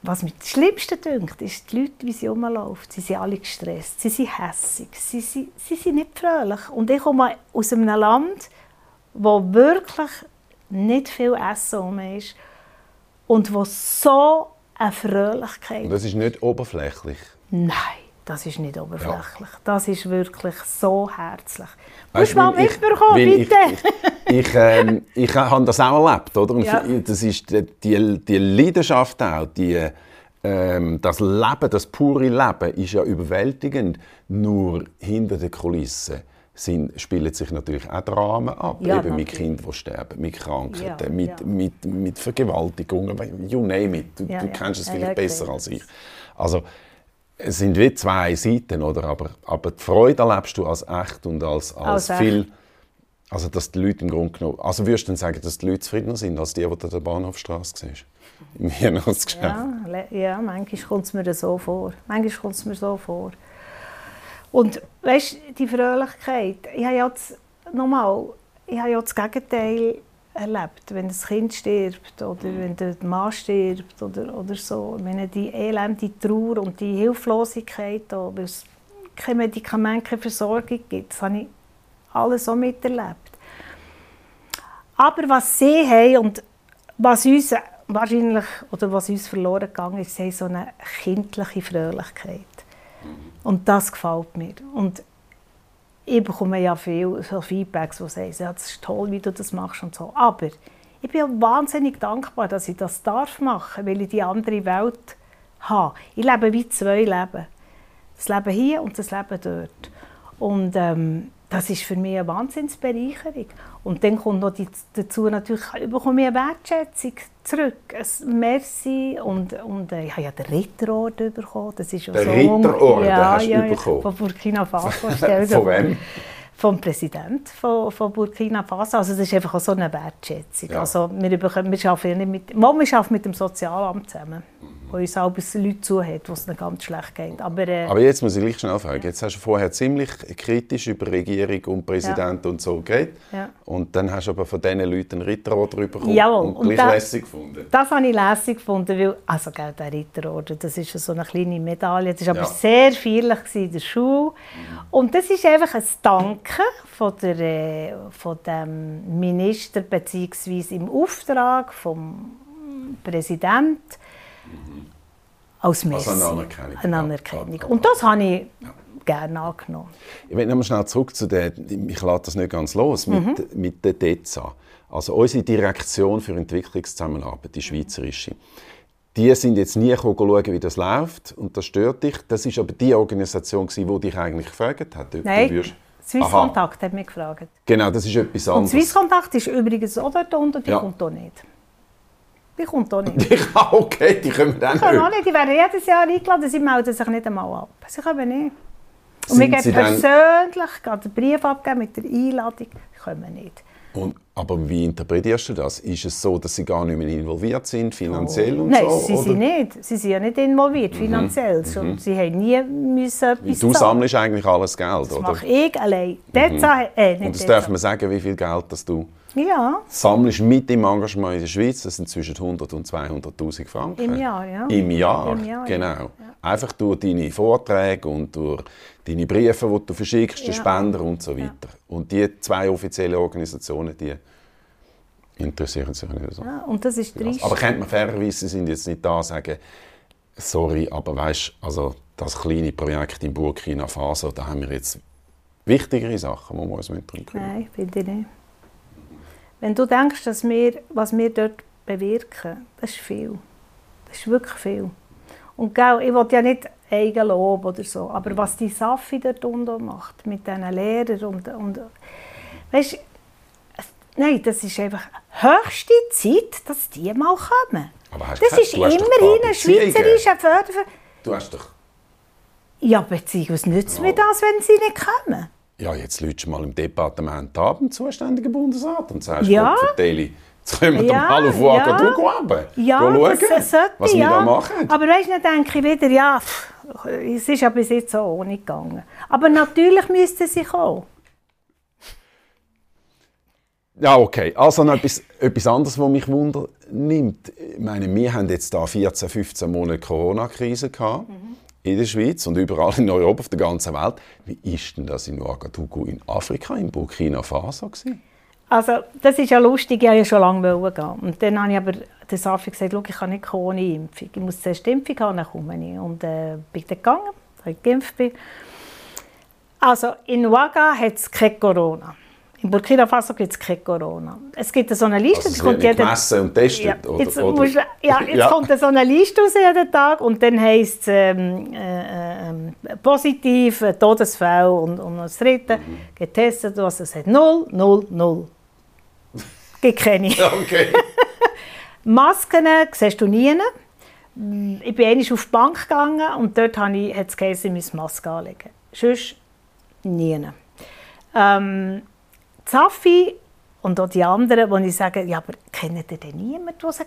was mir das Schlimmste dünkt, ist die Leute, wie sie rumlaufen. Sie sind alle gestresst, sie sind hässig, sie, sind- sie sind nicht fröhlich. Und ich komme aus einem Land, wo wirklich nicht viel Essen ist und wo so eine Fröhlichkeit Und das ist nicht oberflächlich. Nein, das ist nicht oberflächlich. Das ist wirklich so herzlich. Du musst mal weil ich- mitbekommen, bitte. Ich, ich, ich, ähm, ich habe das auch erlebt, oder? Ja. das ist die, die, die Leidenschaft auch, die, ähm, das Leben, das pure Leben ist ja überwältigend. Nur hinter den Kulissen sind, spielen sich natürlich auch Dramen ab. Ja, Eben mit. Kindern, die sterben, mit Krankheiten, Ja, mit, ja. mit, mit Vergewaltigungen, you name it. Du, du kennst es vielleicht besser als ich. Also, es sind wie zwei Seiten, oder? Aber, aber die Freude erlebst du als echt und als, als, Als echt. viel. Also, dass die Leute im Grunde genommen. Also, würdest du dann sagen, dass die Leute zufriedener sind, als die, die du an der Bahnhofstrasse siehst? Im Weihnachtsgeschäft. Ja, ja, manchmal kommt es mir so vor. Manchmal kommt es mir so vor. Und weißt du, die Fröhlichkeit, ich habe ja das, nochmal, ich habe ja das Gegenteil erlebt, wenn das Kind stirbt oder wenn der Mann stirbt oder, oder so. Ich meine, die elende Trauer und die Hilflosigkeit, da, weil es keine Medikamente, keine Versorgung gibt, das habe ich alles so miterlebt. Aber was sie haben und was uns wahrscheinlich oder was uns verloren gegangen ist, haben so eine kindliche Fröhlichkeit. Und das gefällt mir. Und ich bekomme ja viel so Feedbacks, die sagen, ja, das ist toll, wie du das machst und so. Aber ich bin wahnsinnig dankbar, dass ich das darf machen, weil ich die andere Welt habe. Ich lebe wie zwei Leben. Das Leben hier und das Leben dort. Und ähm, das ist für mich eine Wahnsinnsbereicherung. Und dann kommt noch die, dazu natürlich, bekomme ich eine Wertschätzung zurück. Ein Merci und, und äh, ich habe ja den Ritterorden bekommen. Das ist ja Den so Ritterorden ja, hast du ja, bekommen? Von Burkina Faso. Von wem? Vom Präsidenten von, von Burkina Faso. Also das ist einfach auch so eine Wertschätzung. Ja. Also wir, bekommen, wir arbeiten ja nicht mit, wir arbeiten mit dem Sozialamt zusammen, wo uns auch Leute zuhört, wo es ganz schlecht geht. Aber, äh, Aber jetzt muss ich gleich schnell fragen. Jetzt hast du vorher ziemlich kritisch über Regierung und Präsident und so geredet. Ja. Und dann hast du aber von diesen Leuten einen Ritterorden bekommen Jawohl. und Und gleich da- lässig gefunden. Das habe ich lässig gefunden, weil, also gell, der Ritterorden, das ist so eine kleine Medaille, das war aber Ja. sehr feierlich in der Schule. Und das ist einfach ein Danken von, der, äh, von dem Minister, beziehungsweise im Auftrag vom Präsidenten, als Merci. Also eine Anerkennung. Eine Ja. Anerkennung. Ja. Und das habe ich gerne angenommen. Ich will noch mal schnell zurück zu der, ich lasse das nicht ganz los, mit, Mhm. mit der DEZA. Also unsere Direktion für Entwicklungszusammenarbeit, die schweizerische, die sind jetzt nie gekommen, schauen, wie das läuft und das stört dich. Das ist aber die Organisation, die dich eigentlich gefragt hat. du Nein, würdest- Swiss Aha. Kontakt hat mich gefragt. Genau, das ist etwas Und anderes. Swiss Kontakt ist übrigens auch dort unten, die Ja. kommt auch nicht. Die kommt auch nicht. Ah, okay, die kommen dann Die auch nicht. Die werden jedes Jahr eingeladen, sie melden sich nicht einmal ab. Sie kommen nicht. Und Sind wir dann- persönlich gehen den Brief abgeben mit der Einladung. Sie kommen nicht. Und, aber wie interpretierst du das? Ist es so, dass sie gar nicht mehr involviert sind, finanziell oh. und Nein, so? sie sind nicht. Sie sind ja nicht involviert, mhm. finanziell. Mhm. Sie haben nie müssen etwas Du sammelst eigentlich alles Geld, das oder? Das mache ich allein. Mhm. Äh, und das darf man sagen, wie viel Geld das du ja. sammelst mit dem Engagement in der Schweiz. Das sind zwischen 100 und 200'000 Franken. Im Jahr, ja. Im Jahr, Im Jahr genau. Ja. Einfach durch deine Vorträge und durch deine Briefe, die du verschickst, ja. den Spender und so weiter. Und die zwei offiziellen Organisationen, die interessieren sich nicht so. Ja, und das ist trist. Aber kennt man fairerweise, sie sind jetzt nicht da sagen, sorry, aber weißt, also das kleine Projekt in Burkina Faso, da haben wir jetzt wichtigere Sachen, die wir uns mit drin kümmern. Nein, ich nicht. Wenn du denkst, dass wir, was wir dort bewirken, das ist viel. Das ist wirklich viel. Und gell, ich will ja nicht Eigenlob oder so, aber was die Safi dort unten macht, mit diesen Lehrern und, und weißt, nein, das ist einfach höchste Zeit, dass die mal kommen. Aber das ist immerhin ein schweizerischer Förderverein. Du hast doch... Ja, Beziehung, was nützt mir das, wenn sie nicht kommen? Ja, jetzt lütst mal im Departement ab, im zuständigen Bundesrat, und sagst, ja. Verteli, jetzt können wir ja, mal auf Ouagadougou ja. ja, schauen, das sollte, was wir ja. da machen. Aber weißt du, dann denke ich wieder, ja, es ist ja bis jetzt so ohne gegangen. Aber natürlich müssten sie kommen. Ja, okay. Also noch etwas, etwas anderes, was mich wundert nimmt. Ich meine, wir haben jetzt da 14, 15 Monate Corona-Krise gehabt. Mhm in der Schweiz und überall in Europa, auf der ganzen Welt. Wie ist denn das in Ouagadougou in Afrika, in Burkina Faso? Gewesen? Also, das ist ja lustig, ich wollte ja schon lange gehen. Und dann habe ich aber der Safi gesagt, ich kann nicht ohne Impfung. Ich muss zuerst Impfung haben, dann komme ich. Und äh, bin dann gegangen, weil ich geimpft bin. Also, in Ouaga hat es kein Corona. In Burkina Faso gibt es kein Corona. Es gibt so eine Liste. Also es kommt jeder, gemessen und testet? Ja, jetzt, oder, Musst, ja, jetzt ja. kommt so eine Liste raus jeden Tag und dann heisst es ähm, äh, äh, positiv, Todesfall und, und das dritte mhm. getestet. Also es hat 0, 0, 0. Gibt keine. Okay. Masken siehst du nie. Ich bin einmal auf die Bank gegangen und dort hat es geheißen, ich muss Maske anlegen. Sonst nie. Ähm, Zaffi und auch die anderen, wo ich sage, ja, aber kennt ihr denn niemanden, der es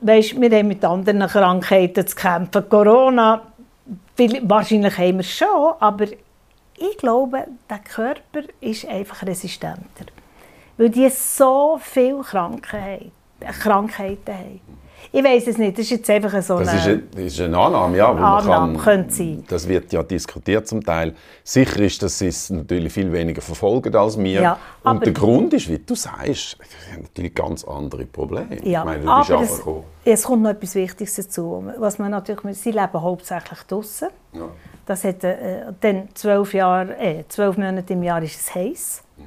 weißt, wir haben mit anderen Krankheiten zu kämpfen. Corona, wahrscheinlich haben wir es schon, aber ich glaube, der Körper ist einfach resistenter. Weil die so viele Krankheiten haben. Ich weiß es nicht, das ist jetzt einfach so eine... Das ist eine, das ist eine Annahme, ja. Annahme, kann, könnte sein. Das wird ja diskutiert zum Teil. Sicher ist, dass sie es natürlich viel weniger verfolgen als wir. Ja, Und der Grund ist, wie du sagst, natürlich ganz andere Probleme. Ja, meine, aber es, es, kommt noch etwas Wichtiges dazu. Was man natürlich, sie leben hauptsächlich draußen. Ja. Das hat äh, dann zwölf, Jahre, äh, zwölf Monate im Jahr ist es heiß. Mhm.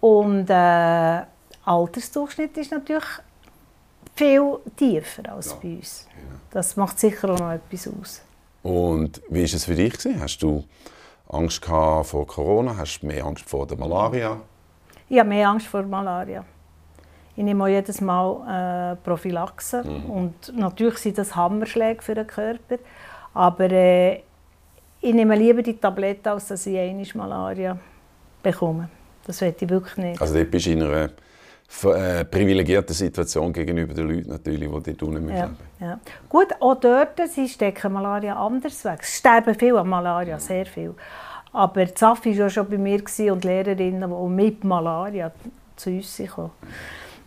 Und äh, Altersdurchschnitt ist natürlich viel tiefer als ja. bei uns. Das macht sicher auch noch etwas aus. Und wie war es für dich? Hast du Angst vor Corona? Hast du mehr Angst vor der Malaria? Ich habe mehr Angst vor Malaria. Ich nehme auch jedes Mal äh, Prophylaxe. Mhm. Und natürlich sind das Hammerschläge für den Körper. Aber äh, ich nehme lieber die Tabletten, als dass ich einmal Malaria bekomme. Das will ich wirklich nicht. Also dort bist du in einer äh, privilegierte Situation gegenüber den Leuten, natürlich, die dort unten ja, ja. Gut, auch dort, sie stecken Malaria anders weg. Es sterben viele an Malaria, sehr viel. Aber Zafi war ja schon bei mir und Lehrerinnen, die mit Malaria zu uns kamen.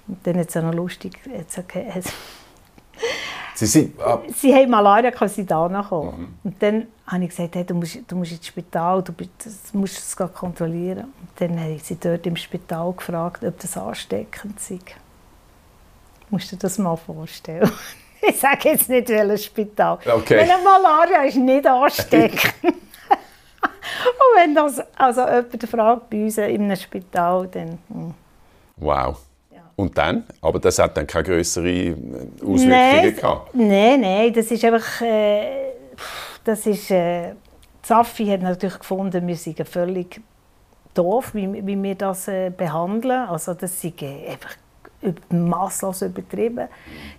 Und dann hat es auch noch lustig, jetzt, okay, Sie, sind, ah. sie haben Malaria, können sie da kommen. Mhm. Und dann habe ich gesagt, hey, du, musst, du musst ins Spital, du musst es kontrollieren. Und dann habe ich sie dort im Spital gefragt, ob das ansteckend sei. Musst du dir das mal vorstellen? ich sage jetzt nicht, welches Spital. Okay. Weil Malaria ist nicht ansteckend. Und wenn das also jemand fragt bei uns in einem Spital, dann... Hm. Wow. Und dann? Aber das hat dann keine größeren äh, Auswirkungen nein, gehabt? Nein, nein, das ist einfach... Äh, das ist... Äh, Safi hat natürlich gefunden, wir sind völlig doof, wie, wie wir das äh, behandeln. Also das sind einfach masslos übertrieben.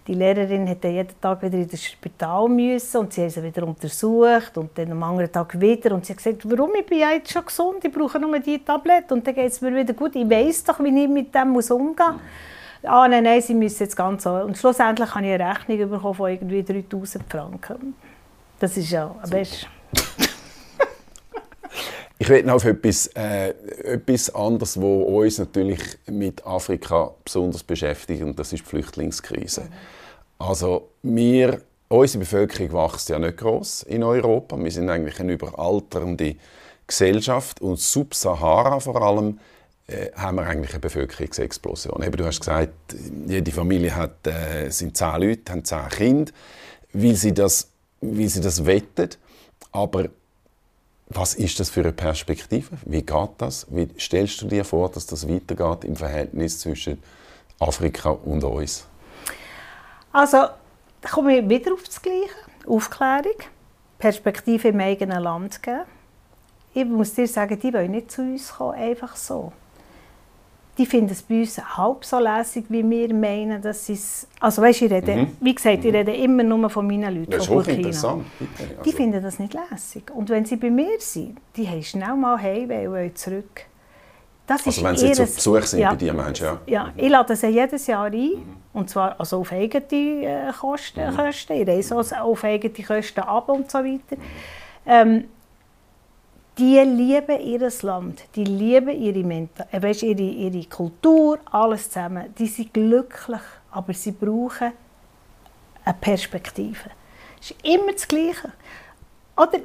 Die Lehrerin hat jeden Tag wieder in das Spital müssen und sie haben sie wieder untersucht und dann am anderen Tag wieder und sie hat gesagt, warum ich bin ja jetzt schon gesund, ich brauche nur die Tablette und dann geht es mir wieder gut. Ich weiß doch, wie ich mit dem muss umgehen muss. Ah, nein, nein, sie müssen jetzt ganz. Und schlussendlich habe ich eine Rechnung bekommen von irgendwie 3000 Franken. Das ist ja, aber ich will noch auf etwas, äh, etwas anderes, was uns natürlich mit Afrika besonders beschäftigt, und das ist die Flüchtlingskrise. Also wir, unsere Bevölkerung wächst ja nicht groß in Europa. Wir sind eigentlich eine überalternde Gesellschaft und Sub-Sahara vor allem äh, haben wir eigentlich eine Bevölkerungsexplosion. Eben, du hast gesagt, jede Familie hat, äh, sind zehn Leute, haben zehn Kinder, weil sie das, weil sie das wettet. Aber was ist das für eine Perspektive? Wie geht das? Wie stellst du dir vor, dass das weitergeht im Verhältnis zwischen Afrika und uns? Also, da komme ich wieder auf das Gleiche. Aufklärung, Perspektive im eigenen Land geben. Ich muss dir sagen, die wollen nicht zu uns kommen, einfach so die finden es bei uns halb so lässig, wie wir meinen, dass es... Also weißt, ich rede, mhm. wie gesagt, ich rede immer nur von meinen Leuten, das von Burkina. interessant. Also. Die finden das nicht lässig. Und wenn sie bei mir sind, die haben schnell mal heim und zurück. Das also wenn sie ihres, zu Besuch sind ja, bei dir, meinst ja? Ja, ich lade sie jedes Jahr ein. Mhm. Und zwar also auf eigene äh, Kosten. Mhm. Kosten. Ich reise also auf eigene Kosten ab und so weiter. Ähm, die lieben ihr Land, die lieben ihre, Menta äh, weißt, ihre, ihre Kultur, alles zusammen. Die sind glücklich, aber sie brauchen eine Perspektive. Es ist immer das Gleiche. Oder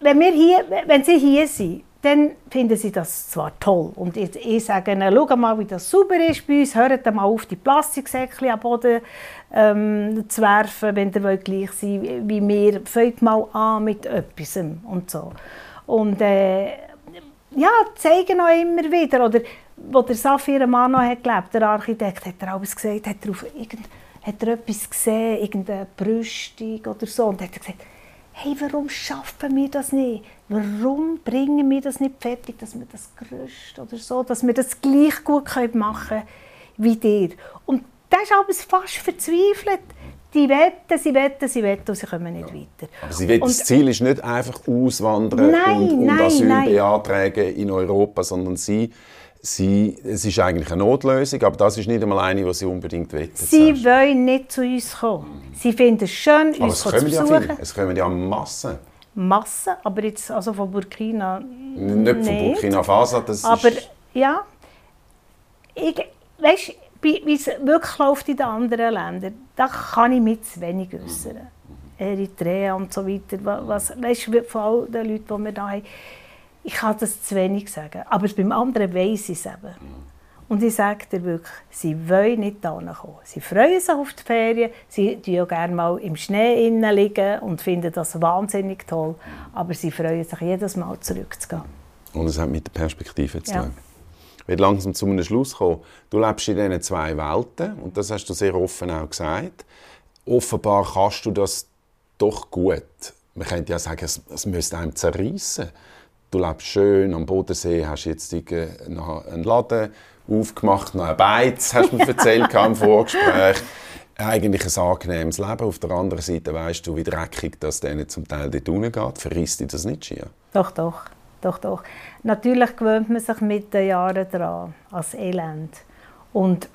wenn, wir hier, wenn sie hier sind, dann finden sie das zwar toll. Und ich, ich sage ihnen, schau mal, wie das sauber ist bei uns, hört mal auf, die Plastiksäckchen am Boden ähm, zu werfen, wenn ihr gleich sein wollt, wie wir. Fangt mal an mit etwas und so. Und äh, ja, zeigen auch immer wieder. Oder wo der Safir Mano hat gelebt, der Architekt, hat er alles gesagt, hat er, auf irgend, hat er etwas gesehen, irgendeine Brüstung oder so. Und hat er gesagt, hey, warum schaffen wir das nicht? Warum bringen wir das nicht fertig, dass wir das Gerüst oder so, dass wir das gleich gut machen können wie dir? Und das ist aber fast verzweifelt. Die wetten, sie wetten, sie wetten und sie kommen nicht weiter. Aber sie wetten, das Ziel ist nicht einfach auswandern nein, und, und nein, Asyl nein. beantragen in Europa, sondern sie Sie, es ist eigentlich eine Notlösung, aber das ist nicht einmal eine, die Sie unbedingt wollen. Sie wollen nicht zu uns kommen. Sie finden es schön, aber uns es kommen zu besuchen. Ja es kommen ja Massen. Massen, aber jetzt also von Burkina Nicht von Burkina Faso, das Aber ist... ja, ich, weißt, wie es wirklich läuft in den anderen Ländern, da kann ich mit zu wenig äußern. Eritrea und so weiter, was, weißt, von all den Leuten, die wir da haben ich kann das zu wenig sagen. Aber beim anderen weiß ich es eben. Und ich sage dir wirklich, sie wollen nicht hierher kommen. Sie freuen sich auf die Ferien, sie liegen auch gerne mal im Schnee liegen und finden das wahnsinnig toll. Aber sie freuen sich jedes Mal zurückzugehen. Und es hat mit der Perspektive zu tun. Ja. Ich will langsam zu einem Schluss kommen. Du lebst in diesen zwei Welten und das hast du sehr offen auch gesagt. Offenbar kannst du das doch gut. Man könnte ja sagen, es, es müsste einem zerreißen du lebst schön am Bodensee, hast jetzt noch einen Laden aufgemacht, noch ein Beiz, hast du mir erzählt im Vorgespräch. Eigentlich ein angenehmes Leben. Auf der anderen Seite weißt du, wie dreckig das denen zum Teil dort unten geht. Verrisst dich das nicht schier? Doch, doch. doch, doch. Natürlich gewöhnt man sich mit den Jahren daran, als Elend. Und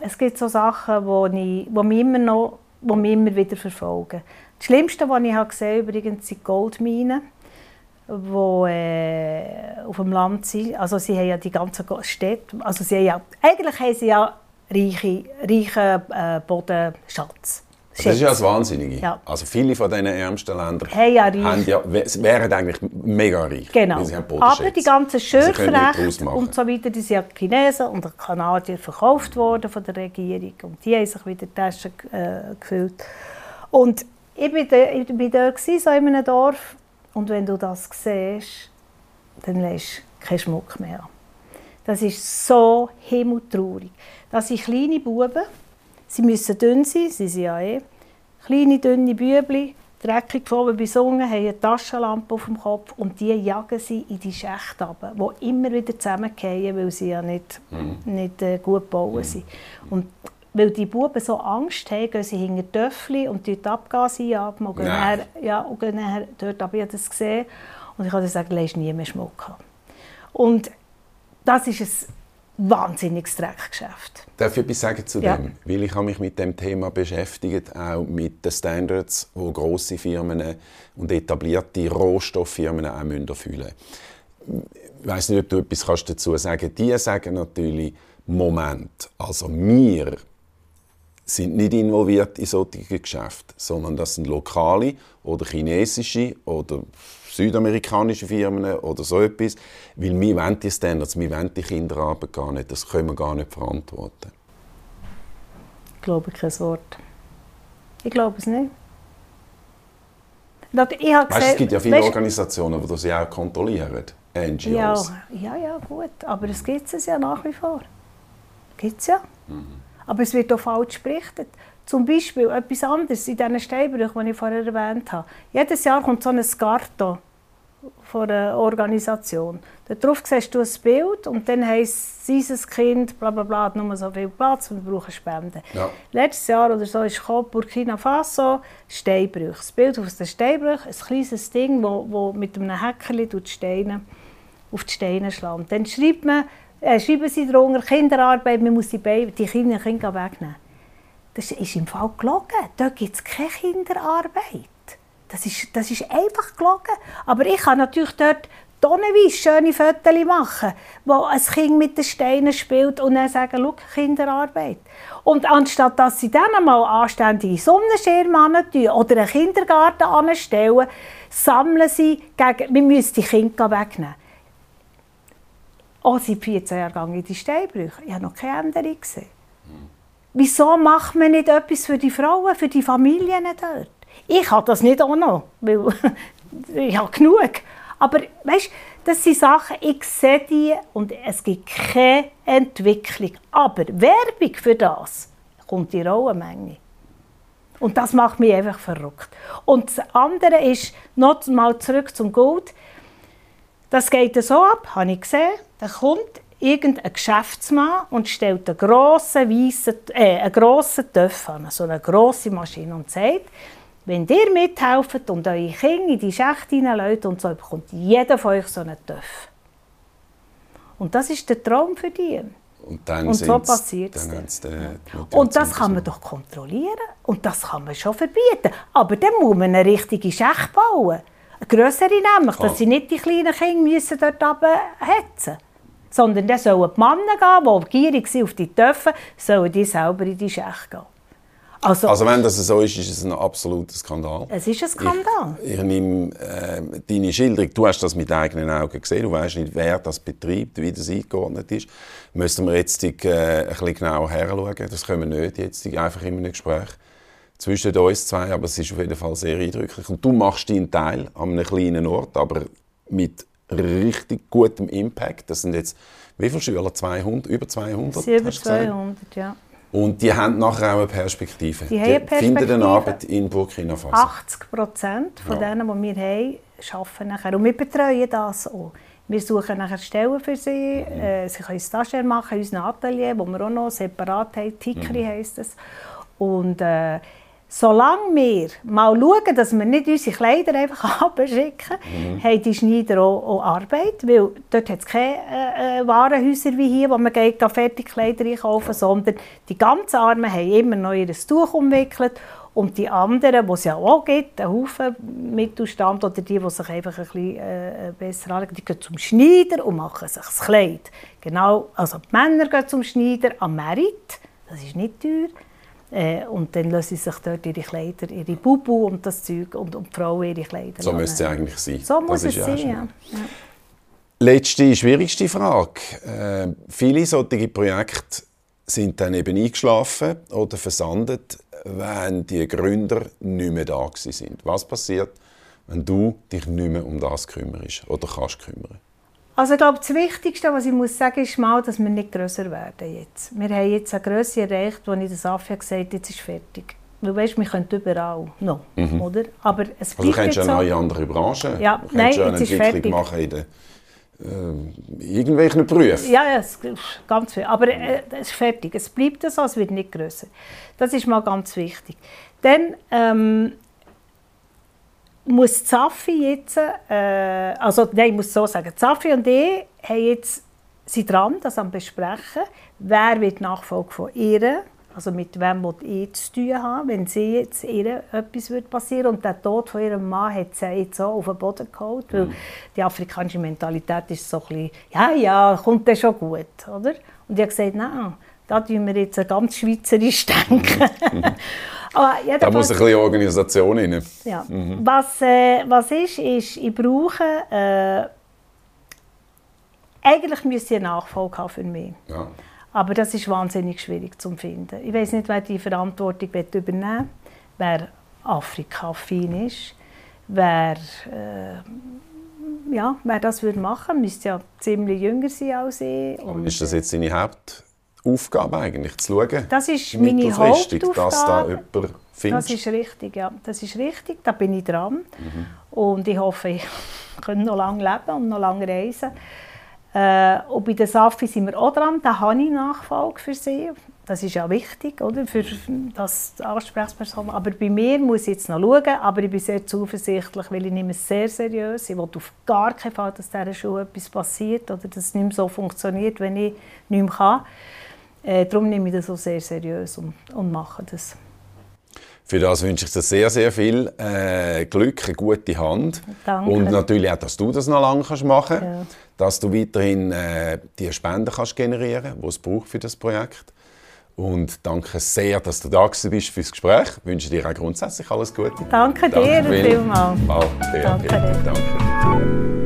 es gibt so Sachen, die, mich immer noch, die mich immer wieder verfolgen. Das Schlimmste, was ich gesehen habe, übrigens sind Goldminen die äh, auf dem Land sind. Also sie haben ja die ganzen Städte, also sie haben ja, eigentlich haben sie ja reiche, reichen äh, Bodenschatz. Das ist ja das Wahnsinnige. Ja. Also viele von diesen ärmsten Ländern hey, ja, haben ja, wären eigentlich mega reich. Genau. Aber die ganzen Schürfrechte und so weiter, die sind ja Chinesen und Kanadier verkauft worden von der Regierung und die haben sich wieder die Taschen äh, gefüllt. Und ich war da, ich war dort, so in einem Dorf, und wenn du das siehst, dann lässt du keinen Schmuck mehr. Das ist so himmeltraurig. Das sind kleine Buben. Sie müssen dünn sein, sie sind ja eh. Kleine, dünne Bübli, dreckig gefunden, besungen, haben eine Taschenlampe auf dem Kopf und die jagen sie in die Schächte runter, die immer wieder zusammenfallen, weil sie ja nicht, mhm. nicht äh, gut gebaut mhm. sind. Und weil die Buben so Angst haben, gehen sie hinter Töffel und die Abgase einatmen und gehen, nachher, ja, und gehen nachher dort. Aber ich habe das gesehen und ich dir sagen, du nie mehr Schmuck haben. Und das ist ein wahnsinniges Dreckgeschäft. Darf ich etwas sagen zu ja. dem? Weil ich habe mich mit dem Thema beschäftigt, auch mit den Standards, die grosse Firmen und etablierte Rohstofffirmen auch erfüllen müssen. Ich weiß nicht, ob du etwas dazu sagen kannst. Die sagen natürlich, Moment, also wir sind nicht involviert in solche Geschäfte, sondern das sind lokale oder chinesische oder südamerikanische Firmen oder so etwas, weil wir wollen die Standards, wir wollen die Kinderarbeit gar nicht, das können wir gar nicht verantworten. Ich glaube kein Wort. Ich glaube es nicht. Ich habe weißt, es gibt ja viele weißt, Organisationen, die das ja auch kontrollieren, NGOs. Ja, ja, ja, gut, aber es gibt es ja nach wie vor. Gibt es ja. Mhm. Aber es wird auch falsch berichtet. Zum Beispiel etwas anderes in diesen Steinbrüchen, die ich vorher erwähnt habe. Jedes Jahr kommt so ein Skarto von einer Organisation. Darauf siehst du ein Bild und dann heisst dieses Kind, bla bla bla, hat nur so viel Platz und wir brauchen Spenden. Ja. Letztes Jahr oder so ist Burkina Faso, Steinbrüche. Das Bild aus den Steinbrüchen, ein kleines Ding, wo mit einem Häkchen die Steine auf die Steine schlägt. Dann schreibt man, äh, schreiben sie darunter, Kinderarbeit, man muss die, Baby, die Kinder, Kinder wegnehmen. Das ist im Fall gelogen. Dort gibt es keine Kinderarbeit. Das ist, das ist einfach gelogen. Aber ich kann natürlich dort tonnenweise schöne Fotos machen, wo ein Kind mit den Steinen spielt und dann sagen, schau, Kinderarbeit. Und anstatt dass sie dann einmal anständige Sonnenschirme tun oder einen Kindergarten anstellen, sammeln sie gegen, wir müssen die Kinder wegnehmen. Auch seit 14 Jahren in die Steinbrüche. Ich habe noch keine Änderung gesehen. Wieso macht man nicht etwas für die Frauen, für die Familien dort? Ich habe das nicht auch noch, weil ich habe genug. Aber weißt, das sind Sachen, ich sehe die und es gibt keine Entwicklung. Aber Werbung für das kommt in rauer Menge. Und das macht mich einfach verrückt. Und das andere ist, noch mal zurück zum Gold. Das geht so ab, habe ich gesehen. Da kommt irgendein Geschäftsmann und stellt einen grossen, weissen, äh, einen grossen Töpf an, so eine grosse Maschine und sagt, wenn ihr mithelft und eure Kinder in die Schächte hineinlässt und so, bekommt jeder von euch so einen Töpf. Und das ist der Traum für die. Und, dann und so passiert es. Und das kann man doch kontrollieren. Und das kann man schon verbieten. Aber dann muss man eine richtige Schächte bauen. Grössere nämlich, dass sie nicht die kleinen Kinder müssen dort hetzen müssen. Sondern dann sollen die Männer gehen, die gierig sind auf die Töpfe, sollen die selber in die Schächte gehen. Also, also, wenn das so ist, ist es ein absoluter Skandal. Es ist ein Skandal. Ich, ich nehme äh, deine Schilderung, du hast das mit eigenen Augen gesehen, du weißt nicht, wer das betreibt, wie das eingeordnet ist. Müssen wir jetzt äh, ein bisschen genauer herschauen. Das können wir nicht jetzt einfach in einem Gespräch zwischen uns zwei, aber es ist auf jeden Fall sehr eindrücklich. Und du machst deinen Teil an einem kleinen Ort, aber mit richtig gutem Impact. Das sind jetzt, wie viele Schüler? 200? Über 200? Sie über 200, ja. Und die haben nachher auch eine Perspektive. Die, die eine Perspektive. finden eine Arbeit in Burkina Faso. 80 Prozent von ja. denen, die wir haben, arbeiten nachher. Und wir betreuen das auch. Wir suchen nachher Stellen für sie. Mhm. Äh, sie können Stagiaire machen in unserem Atelier, wo wir auch noch separat haben. Tikri mhm. heisst es. Und äh, Solange wir mal schauen, dass wir nicht unsere Kleider einfach abschicken, mhm. haben die Schneider auch, auch, Arbeit, weil dort hat es keine äh, äh, Warenhäuser wie hier, wo man geht, fertige Kleider einkaufen, sondern die ganz Armen haben immer noch ihr Tuch umwickelt und die anderen, die es ja auch gibt, ein Haufen Mittelstand oder die, die sich einfach ein bisschen äh, besser anlegen, die gehen zum Schneider und machen sich das Kleid. Genau, also die Männer gehen zum Schneider am Merit, das ist nicht teuer. Äh, und dann lassen sie sich dort ihre Kleider, ihre Bubu und das Zeug und, und die Frauen ihre Kleider. So müsste es eigentlich sein. So muss es sein, ja. ja. Letzte, schwierigste Frage. Äh, viele solche Projekte sind dann eben eingeschlafen oder versandet, wenn die Gründer nicht mehr da sind. Was passiert, wenn du dich nicht mehr um das kümmerst oder kannst kümmern? Also ich glaube, das Wichtigste, was ich muss sagen, ist mal, dass wir nicht grösser werden jetzt. Wir haben jetzt eine Größe erreicht, wo ich das Affe gesagt habe, jetzt ist fertig. Weil weißt, wir können überall noch, Mhm. oder? Aber es Also du könntest ja eine so. neue andere Branche. Ja, du nein, ja eine jetzt ist Entwicklung fertig. machen in den äh, irgendwelchen Berufen. Ja, ja, es ganz viel. Aber äh, es ist fertig. Es bleibt so, es wird nicht grösser. Das ist mal ganz wichtig. Dann ähm, muss Zaffi jetzt, äh, also nein, ich muss so sagen, Zaffi und ich haben jetzt, sind dran, das am besprechen, wer wird Nachfolge von ihr, also mit wem will ich zu tun haben, wenn sie jetzt ihr etwas wird passieren und der Tod von ihrem Mann hat sie jetzt so auf den Boden geholt, weil die afrikanische Mentalität ist so ein bisschen, ja, ja, kommt dann schon gut, oder? Und ich habe gesagt, nein, da tun wir jetzt ganz schweizerisch denken. Aber Da muss ein bisschen Organisation rein. ja. Was, äh, was ist, ist, ich brauche. Äh, eigentlich müsste ich eine Nachfolge haben für mich. Ja. Aber das ist wahnsinnig schwierig zu finden. Ich weiß nicht, wer die Verantwortung übernehmen will, wer Afrika-affin ist, wer, äh, ja, wer das würde machen müsste ja ziemlich jünger sein als ich. Und, ist das jetzt deine Hauptaufgabe eigentlich, zu schauen? Das ist meine mittelfristig, dass da Hauptaufgabe. jemand findest? Das ist richtig, ja. Das ist richtig, da bin ich dran. Und ich hoffe, ich kann noch lange leben und noch lange reisen. Äh, und bei der Safi sind wir auch dran, da habe ich Nachfolge für sie. Das ist ja wichtig, oder? Für das Ansprechperson. Aber bei mir muss ich jetzt noch schauen, aber ich bin sehr zuversichtlich, weil ich nehme es sehr seriös. Ich will auf gar keinen Fall, dass dieser Schule etwas passiert oder dass es nicht mehr so funktioniert, wenn ich nicht mehr kann. Äh, darum nehme ich das auch sehr seriös und, und mache das. Für das wünsche ich dir sehr, sehr viel äh, Glück, eine gute Hand. Danke. Und natürlich auch, dass du das noch lange kannst machen kannst. Ja. Dass du weiterhin äh, die Spenden kannst generieren die es braucht für das Projekt. Und danke sehr, dass du da gewesen bist für das Gespräch. Ich wünsche dir auch grundsätzlich alles Gute. Danke dir Will. vielmals. Danke dir. Danke dir.